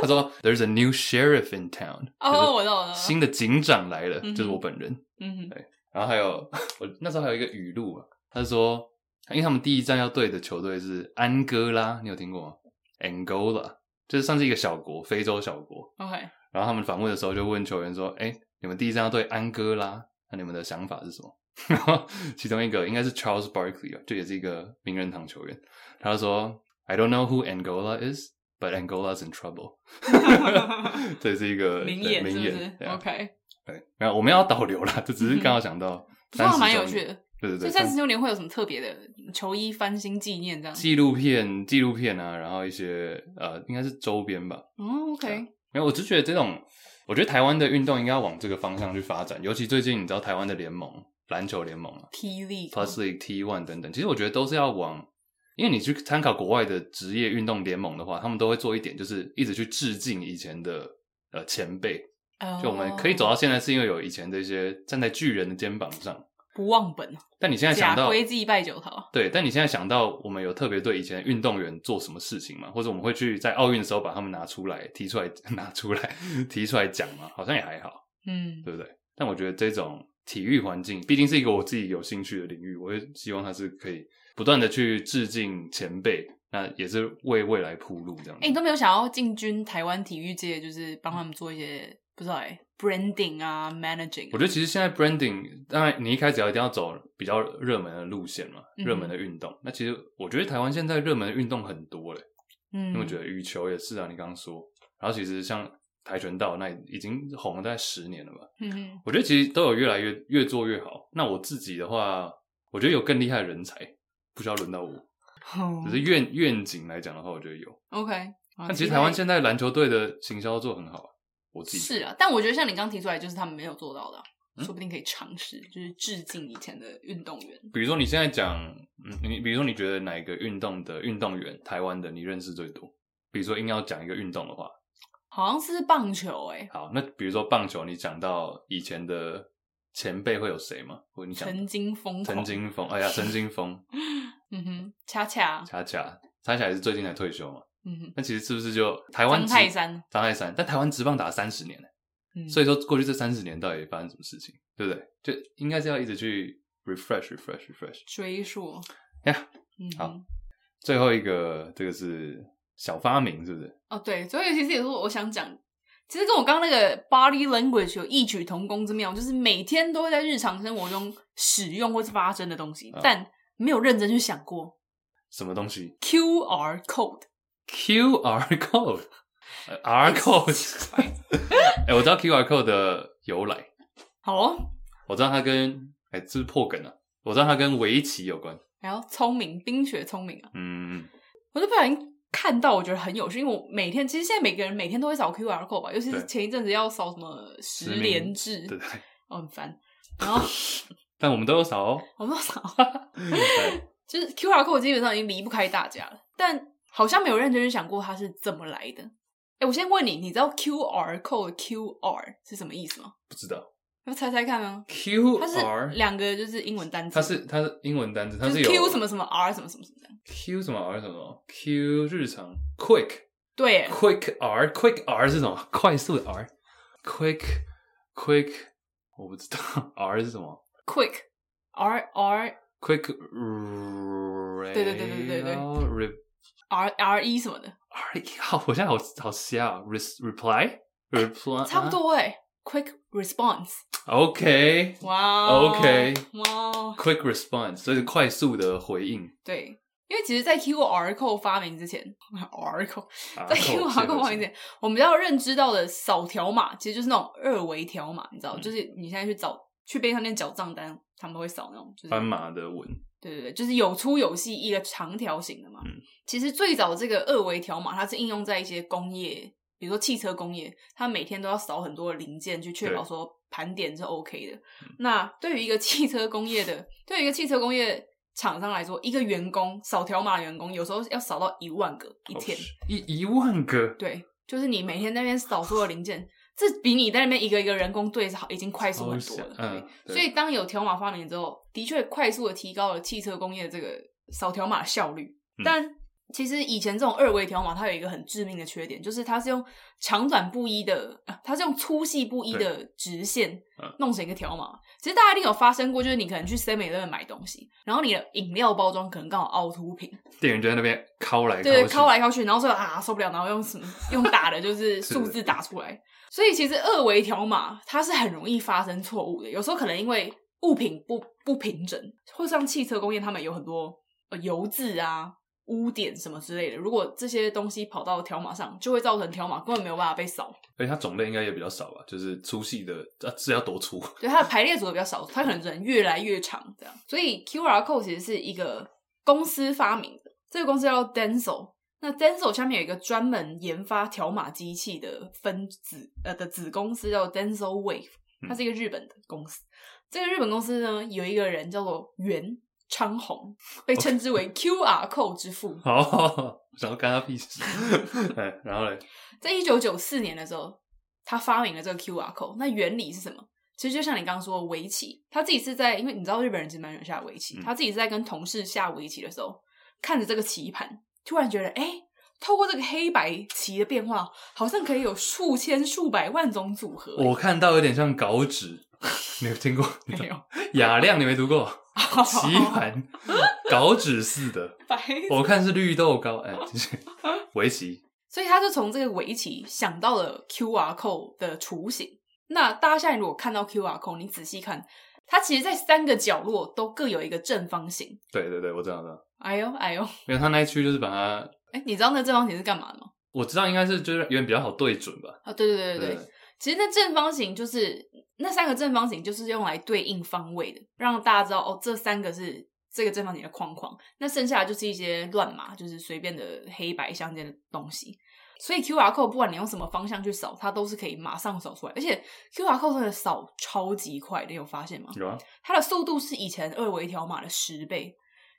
他说：“There's a new sheriff in town。”哦，我知道了。新的警长来了，就是我本人。嗯哼。对。然后还有，我那时候还有一个语录啊，他说：“因为他们第一站要对的球队是安哥拉，你有听过吗？Angola，就是算是一个小国，非洲小国。”OK。然后他们访问的时候就问球员说：“哎，你们第一站要对安哥拉，那你们的想法是什么？” 然后其中一个应该是 Charles Barkley 啊，这也是一个名人堂球员。他就说：“I don't know who Angola is, but Angola's in trouble。”这是一个 名言，名言。OK，对，没有，我们要导流啦，这只是刚好想到，蛮有趣的。对对对，所以三十周年会有什么特别的球衣翻新纪念这样？纪录片、纪录片啊，然后一些呃，应该是周边吧。嗯，OK。没有，我只觉得这种，我觉得台湾的运动应该要往这个方向去发展。尤其最近，你知道台湾的联盟，篮球联盟啊，T League、Plus League、T One 等等，其实我觉得都是要往，因为你去参考国外的职业运动联盟的话，他们都会做一点，就是一直去致敬以前的呃前辈。Oh. 就我们可以走到现在，是因为有以前这些站在巨人的肩膀上。不忘本，但你现在想到，假归祭拜九桃。对，但你现在想到，我们有特别对以前运动员做什么事情吗？或者我们会去在奥运的时候把他们拿出来提出来 拿出来提出来讲吗？好像也还好，嗯，对不对？但我觉得这种体育环境毕竟是一个我自己有兴趣的领域，我也希望它是可以不断的去致敬前辈，那也是为未来铺路这样。哎、欸，你都没有想要进军台湾体育界，就是帮他们做一些不知道哎。Branding 啊，managing 啊。我觉得其实现在 branding，当然你一开始要一定要走比较热门的路线嘛，热、嗯、门的运动。那其实我觉得台湾现在热门的运动很多嘞，嗯，因为我觉得羽球也是啊，你刚刚说，然后其实像跆拳道，那已经红了大概十年了吧，嗯哼，我觉得其实都有越来越越做越好。那我自己的话，我觉得有更厉害的人才，不需要轮到我，哦、只是愿愿景来讲的话，我觉得有。OK，但其实台湾现在篮球队的行销做很好。我自己是啊，但我觉得像你刚提出来，就是他们没有做到的、啊，说不定可以尝试，就是致敬以前的运动员。比如说你现在讲，嗯，你比如说你觉得哪一个运动的运动员，台湾的你认识最多？比如说硬要讲一个运动的话，好像是棒球哎、欸。好，那比如说棒球，你讲到以前的前辈会有谁吗？或你陈金锋，陈金锋，哎呀，陈金锋，嗯哼，恰恰，恰恰，恰恰也是最近才退休嘛。嗯哼，那其实是不是就台湾？张泰山，张泰山，但台湾职棒打了三十年了，嗯，所以说过去这三十年到底发生什么事情，对不对？就应该是要一直去 refresh refresh refresh 追溯呀。Yeah, 嗯，好，最后一个这个是小发明，是不是？哦，对，所以其实也是我想讲，其实跟我刚刚那个 body language 有异曲同工之妙，就是每天都会在日常生活中使用或是发生的东西，哦，但没有认真去想过什么东西？QR code。QR code，R code，哎、欸，我知道 QR code 的由来。好哦，我知道它跟哎，这、欸、是破梗啊！我知道它跟围棋有关。然后聪明，冰雪聪明啊！嗯，我就不小心看到，我觉得很有趣，因为我每天其实现在每个人每天都会扫 QR code 吧，尤其是前一阵子要扫什么十连制，对对，我、哦、很烦。然后，但我们都有扫哦，我们都扫，就是 QR code 基本上已经离不开大家了，但。好像没有认真去想过它是怎么来的。哎，我先问你，你知道 QR code QR 是什么意思吗？不知道，要猜猜看吗？QR 它是两个就是英文单词，它是它是英文单词，它是有、Q 什么什么 R 什么什么什么的。Q 什么 R 什么？Q 日常 Quick 对 Quick R Quick R 是什么？快速的 R Quick Quick 我不知道 R 是什么？Quick R R Quick 对对对对对对。R R E 什么的，R E 好，我现在好好瞎啊，reply reply 差不多哎，quick response，OK，哇，OK，哇，quick response，所以是快速的回应。对，因为其实，在 QR code 发明之前，R code 在 QR code 发明之前，我们要认知到的扫条码，其实就是那种二维条码，你知道，就是你现在去找去便利商店缴账单，他们都会扫那种，就是斑马的纹。对对对，就是有粗有细，一个长条形的嘛。嗯，其实最早这个二维条码，它是应用在一些工业，比如说汽车工业，它每天都要扫很多的零件，去确保说盘点是 OK 的。那对于一个汽车工业的，对于一个汽车工业厂商来说，一个员工扫条码的员工，有时候要扫到一万个一天，一一万个。对，就是你每天那边扫所有零件。这比你在那边一个一个人工对是好，已经快速很多了。嗯，所以当有条码发明之后，的确快速的提高了汽车工业的这个扫条码效率。嗯、但其实以前这种二维条码，它有一个很致命的缺点，就是它是用长短不一的，它是用粗细不一的直线弄成一个条码。其实大家一定有发生过，就是你可能去 Seven 那边买东西，然后你的饮料包装可能刚好凹凸平，店员就在那边敲来敲去，对，敲来敲去，然后说啊受不了，然后用什么用打的，就是 数字打出来。所以其实二维条码它是很容易发生错误的，有时候可能因为物品不不平整，或像汽车工业他们有很多呃油渍啊、污点什么之类的，如果这些东西跑到条码上，就会造成条码根本没有办法被扫。而且它种类应该也比较少吧，就是粗细的啊是要多粗？对，它的排列组合比较少，它可能只能越来越长这样。所以 QR code 其实是一个公司发明的，这个公司叫 Denso。那 Denso 下面有一个专门研发条码机器的分子呃的子公司叫 Denso Wave，它是一个日本的公司。嗯、这个日本公司呢，有一个人叫做原昌宏，被称之为 QR code 之父。好，好，好，想要干他屁事。然后嘞，在一九九四年的时候，他发明了这个 QR code。那原理是什么？其实就像你刚刚说的围棋，他自己是在，因为你知道日本人其实蛮喜欢下围棋，嗯、他自己是在跟同事下围棋的时候，看着这个棋盘。突然觉得，哎，透过这个黑白棋的变化，好像可以有数千、数百万种组合。我看到有点像稿纸，你有听过？没有。雅亮你没读过？棋盘稿纸似的。我看是绿豆糕。哎，就是 围棋。所以他就从这个围棋想到了 QR code 的雏形。那大家现在如果看到 QR code，你仔细看，它其实在三个角落都各有一个正方形。对对对，我知道的。哎呦哎呦，因为他那一区就是把它，哎，你知道那正方形是干嘛的吗？我知道应该是就是有点比较好对准吧。啊，对对对对对，对其实那正方形就是那三个正方形就是用来对应方位的，让大家知道哦，这三个是这个正方形的框框，那剩下的就是一些乱码，就是随便的黑白相间的东西。所以 QR code 不管你用什么方向去扫，它都是可以马上扫出来，而且 QR code 真的扫超级快的，你有发现吗？有啊，它的速度是以前二维条码的十倍。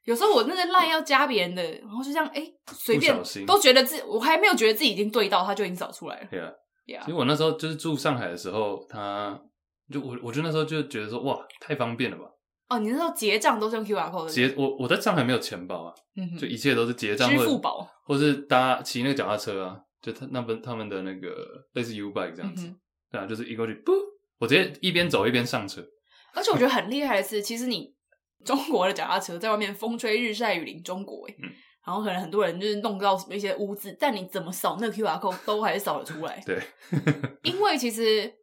有时候我那个 line 要加别人的，然后就这样哎，随便都觉得自我还没有觉得自己已经对到，他就已经找出来了。对啊，对啊。其实我那时候就是住上海的时候，他就我我就那时候就觉得说哇，太方便了吧。哦，你那时候结账都是用 QR code 的结我我在上海没有钱包啊，嗯，就一切都是结账，支付宝，或是搭骑那个脚踏车啊，就他那边他们的那个类似 U bike 这样子，嗯、对啊，就是一过去，不，我直接一边走一边上车。而且我觉得很厉害的是，其实你中国的脚踏车在外面风吹日晒雨淋，中国哎、欸，嗯、然后可能很多人就是弄到什么一些污渍，但你怎么扫那个 QR code 都还是扫得出来。对，因为其实。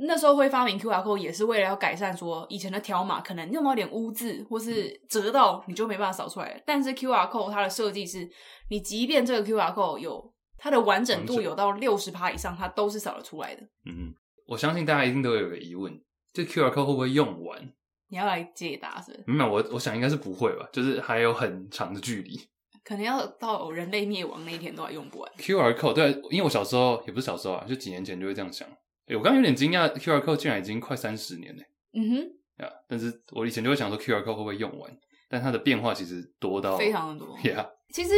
那时候会发明 QR code 也是为了要改善，说以前的条码可能用到一点污渍，或是折到你就没办法扫出来。但是 QR code 它的设计是，你即便这个 QR code 有它的完整度有到六十趴以上，它都是扫得出来的。嗯，我相信大家一定都会有个疑问，这 QR code 会不会用完？你要来解答是不是？没有，我我想应该是不会吧，就是还有很长的距离，可能要到人类灭亡那一天都还用不完。QR code 对，因为我小时候也不是小时候啊，就几年前就会这样想。欸、我刚刚有点惊讶，QR code 竟然已经快三十年了。嗯哼，呀，但是我以前就会想说，QR code 会不会用完？但它的变化其实多到非常的多。Yeah 其实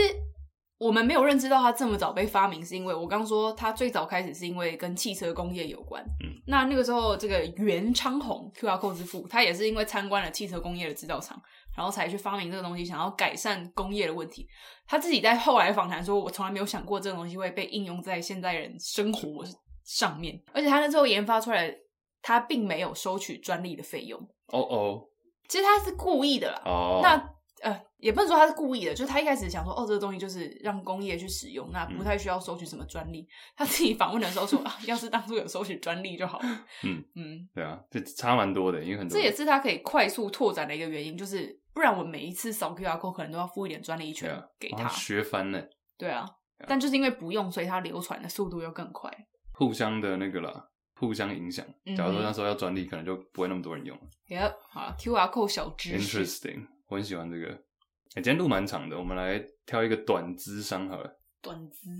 我们没有认知到它这么早被发明，是因为我刚说它最早开始是因为跟汽车工业有关。嗯，那那个时候这个袁昌宏 QR code 之父，他也是因为参观了汽车工业的制造厂，然后才去发明这个东西，想要改善工业的问题。他自己在后来访谈说：“我从来没有想过这个东西会被应用在现代人生活。”上面，而且他那时候研发出来，他并没有收取专利的费用。哦哦，其实他是故意的啦。哦，那呃，也不能说他是故意的，就是他一开始想说，哦，这个东西就是让工业去使用，那不太需要收取什么专利。嗯、他自己访问的时候说，啊，要是当初有收取专利就好了。嗯嗯，嗯对啊，这差蛮多的，因为很多这也是他可以快速拓展的一个原因，就是不然我每一次扫 QR code 可能都要付一点专利权给他。学翻了。对啊，但就是因为不用，所以它流传的速度又更快。互相的那个啦，互相影响。假如说那时候要专利，可能就不会那么多人用了。Yep，好，QR code 小知识。Interesting，我很喜欢这个。哎、欸，今天录蛮长的，我们来挑一个短资商好了。短资，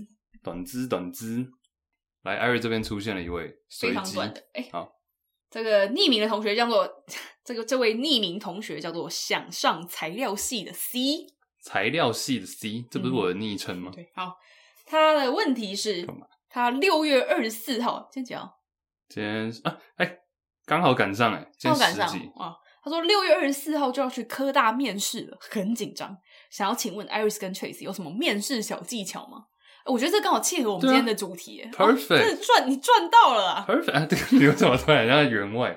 短资，短资。来，艾瑞这边出现了一位非常短的。哎、欸，好，这个匿名的同学叫做 这个这位匿名同学叫做想上材料系的 C。材料系的 C，这不是我的昵称吗、嗯？对，好，他的问题是。他六月二十四号，今天几号？今天啊，哎、欸，刚好赶上哎，刚好赶上啊。他说六月二十四号就要去科大面试了，很紧张，想要请问 Iris 跟 Trace 有什么面试小技巧吗？我觉得这刚好契合我们今天的主题。啊、Perfect，赚、哦、你赚到了啊！Perfect，啊，这个你为什么突然让员外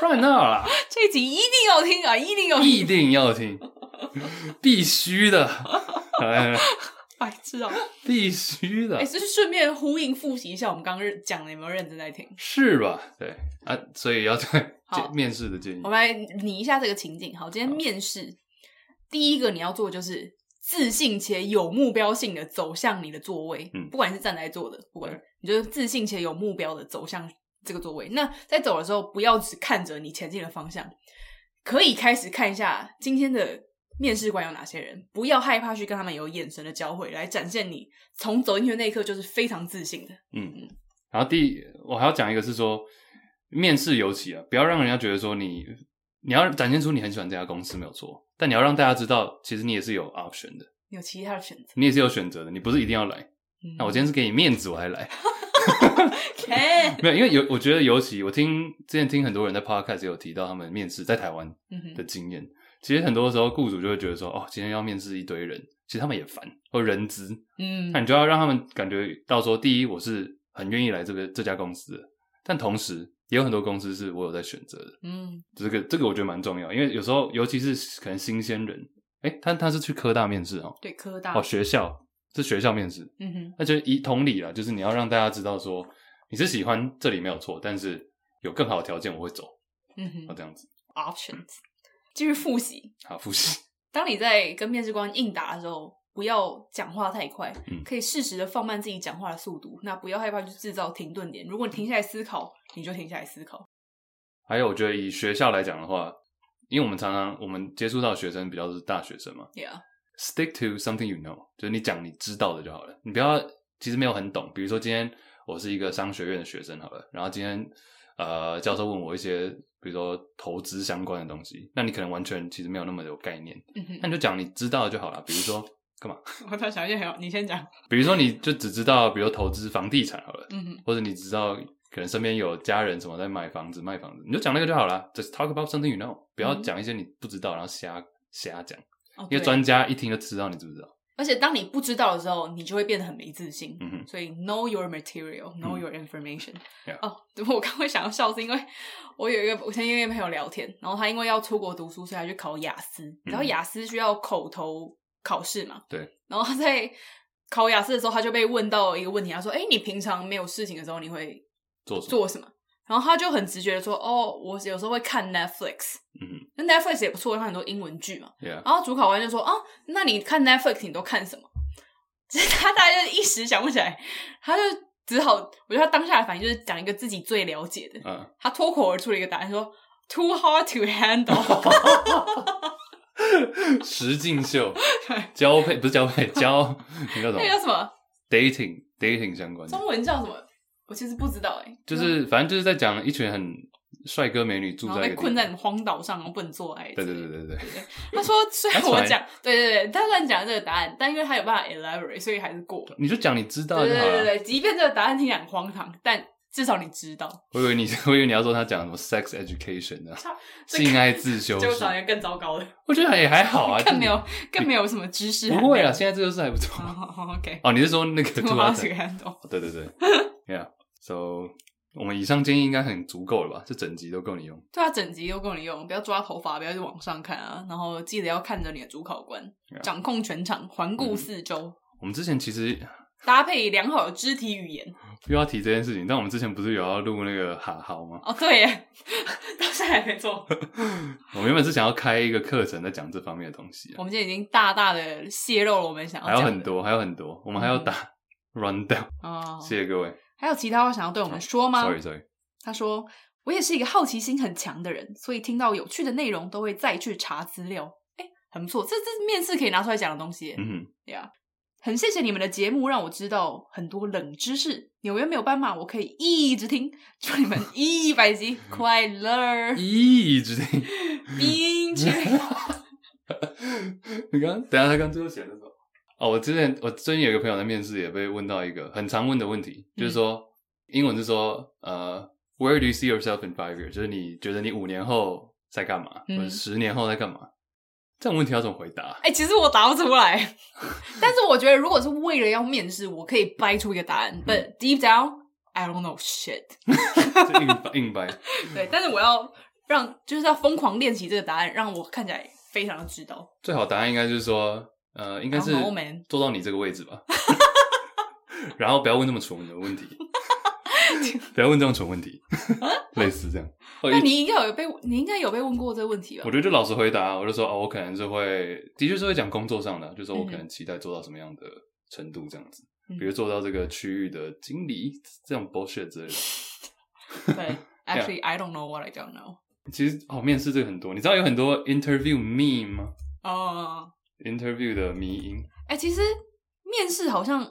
赚到了？这一集一定要听啊，一定要听，一定要听，必须的。白痴哦，必须的。哎、欸，是顺便呼应复习一下我们刚刚讲的，有没有认真在听？是吧？对啊，所以要在面试的建议。我们来拟一下这个情景。好，今天面试第一个你要做的就是自信且有目标性的走向你的座位。嗯，不管你是站在坐的，不管你就是自信且有目标的走向这个座位。那在走的时候，不要只看着你前进的方向，可以开始看一下今天的。面试官有哪些人？不要害怕去跟他们有眼神的交汇，来展现你从走进去的那一刻就是非常自信的。嗯嗯。然后第，我还要讲一个是说，面试尤其啊，不要让人家觉得说你你要展现出你很喜欢这家公司没有错，但你要让大家知道，其实你也是有 option 的，有其他的选择，你也是有选择的，你不是一定要来。嗯、那我今天是给你面子，我还来。没有，因为有我觉得尤其我听之前听很多人在 podcast 有提到他们面试在台湾的经验。嗯其实很多时候，雇主就会觉得说：“哦，今天要面试一堆人，其实他们也烦，或人资。”嗯，那你就要让他们感觉到说：第一，我是很愿意来这个这家公司的；但同时，也有很多公司是我有在选择的。嗯，这个这个我觉得蛮重要，因为有时候，尤其是可能新鲜人，诶，他他是去科大面试哦，对，科大哦，学校是学校面试。嗯哼，那就一同理啦，就是你要让大家知道说你是喜欢这里没有错，但是有更好的条件我会走。嗯哼，要这样子，options。继续复习，好复习。当你在跟面试官应答的时候，不要讲话太快，嗯、可以适时的放慢自己讲话的速度。那不要害怕去制造停顿点。如果你停下来思考，你就停下来思考。还有，我觉得以学校来讲的话，因为我们常常我们接触到的学生比较是大学生嘛，Yeah，stick to something you know，就是你讲你知道的就好了。你不要其实没有很懂。比如说今天我是一个商学院的学生好了，然后今天呃教授问我一些比如说投资相关的东西，那你可能完全其实没有那么有概念，嗯、哼那你就讲你知道的就好了。比如说干嘛？我突然想一件很好，你先讲。比如说你就只知道比如投资房地产好了，嗯哼，或者你知道可能身边有家人什么在买房子卖房子，你就讲那个就好了。Just talk about something you know，不要讲一些你不知道然后瞎瞎讲。哦、因为专家一听就知道你知不知道。而且当你不知道的时候，你就会变得很没自信。嗯哼。所以 know your material，know your information。嗯、哦，我刚会想要笑，是因为我有一个我曾经跟一个朋友聊天，然后他因为要出国读书，所以他去考雅思。然后雅思需要口头考试嘛？对。然后他在考雅思的时候，他就被问到一个问题，他说：“哎，你平常没有事情的时候，你会做什么做什么？”然后他就很直觉的说：“哦，我有时候会看 Netflix。”嗯 Netflix 也不错，看很多英文剧嘛。Yeah. 然后主考官就说：“啊，那你看 Netflix 你都看什么？” 其实他大概就一时想不起来，他就只好，我觉得他当下的反应就是讲一个自己最了解的。嗯，他脱口而出了一个答案，说：“Too hard to handle。” 实境秀，交配不是交配，交那叫什么？那叫什么？Dating dating 相关的。中文叫什么？我其实不知道哎。就是反正就是在讲一群很帅哥美女住在被困在什么荒岛上，然后不能做爱。对对对对对。他说：“虽然我讲，对对对，他虽然讲这个答案，但因为他有办法 elaborate，所以还是过了。你就讲你知道就好了。对对对对，即便这个答案听起来很荒唐，但。”至少你知道，我以为你，我以为你要说他讲什么 sex education 呢？性爱自修，就找一个更糟糕的。我觉得也还好啊，更没有，更没有什么知识。不会啊，现在这个是还不错。OK，哦，你是说那个 too hard to handle？对对对，Yeah，So 我们以上建议应该很足够了吧？这整集都够你用。对啊，整集都够你用，不要抓头发，不要去往上看啊，然后记得要看着你的主考官，掌控全场，环顾四周。我们之前其实。搭配良好的肢体语言，又要提这件事情。但我们之前不是有要录那个哈豪吗？哦，对耶，到现在还没做。我们原本是想要开一个课程，在讲这方面的东西。我们今天已经大大的泄露了我们想要。还有很多，还有很多，我们还要打 rundown。哦，谢谢各位。还有其他话想要对我们说吗？Sorry Sorry。他说：“我也是一个好奇心很强的人，所以听到有趣的内容都会再去查资料。哎，很不错，这这是面试可以拿出来讲的东西。嗯哼，对啊。”很谢谢你们的节目，让我知道很多冷知识。纽约没有斑马，我可以一直听。祝你们 一百集快乐，一直听，冰淇淋。你刚等下他刚最后写的什么？哦，我之前我最近有一个朋友在面试，也被问到一个很常问的问题，就是说、嗯、英文是说呃，Where do you see yourself in five years？就是你觉得你五年后在干嘛，嗯、或者十年后在干嘛？这种问题要怎么回答？哎、欸，其实我答不出来，但是我觉得如果是为了要面试，我可以掰出一个答案。嗯、But deep down, I don't know shit。硬硬掰。对，但是我要让就是要疯狂练习这个答案，让我看起来非常的知道。最好答案应该就是说，呃，应该是做到你这个位置吧。然后不要问那么蠢的问题。不要问这种蠢问题，类似这样。那你应该有被，你应该有被问过这个问题吧？我觉得就老实回答，我就说哦，我可能是会，的确是会讲工作上的，就是说我可能期待做到什么样的程度这样子，嗯、比如做到这个区域的经理这种 bullshit 之类的。对，Actually, I don't know what I don't know。其实哦，面试这个很多，你知道有很多 interview meme 吗？哦、uh,，interview 的迷因。哎、欸，其实面试好像，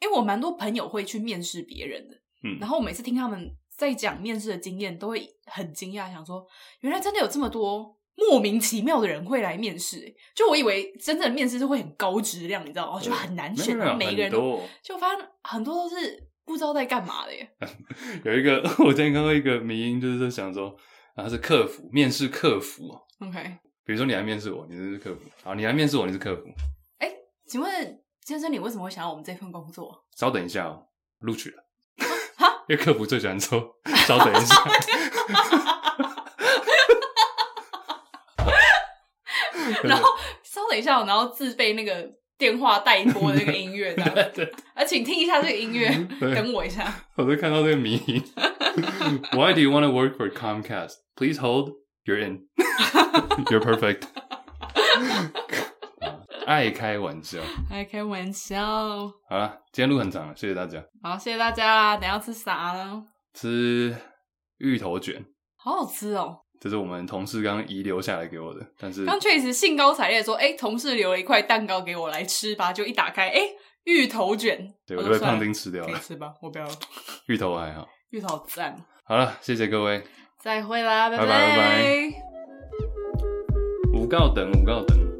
因为我蛮多朋友会去面试别人的。嗯，然后我每次听他们在讲面试的经验，都会很惊讶，想说原来真的有这么多莫名其妙的人会来面试。就我以为真正的面试是会很高质量，你知道吗？就很难选，每一个人都就发现很多都是不知道在干嘛的耶。有一个 我今天看到一个迷音，就是想说，啊，他是客服，面试客服。OK，比如说你来面试我，你是客服，好，你来面试我，你是客服。哎，请问先生，你为什么会想要我们这份工作？稍等一下哦，录取了。因为客服最喜欢说，稍等一下。然后稍等一下，然后自备那个电话待 播的那个音乐。对，对。啊，请听一下这个音乐，等我一下。我都看到这个谜。Why do you want to work for Comcast? Please hold. You're in. You're perfect. 爱开玩笑，爱开玩笑。好了，今天路很长了，谢谢大家。好，谢谢大家啦。等一下吃啥呢？吃芋头卷，好好吃哦。这是我们同事刚刚遗留下来给我的，但是刚确实兴高采烈说：“哎、欸，同事留了一块蛋糕给我来吃吧。”就一打开，哎、欸，芋头卷，对，我就被胖丁吃掉了。吃吧，我不要了。芋头还好，芋头赞。好了，谢谢各位，再会啦，拜拜拜拜拜。五告等，五告等。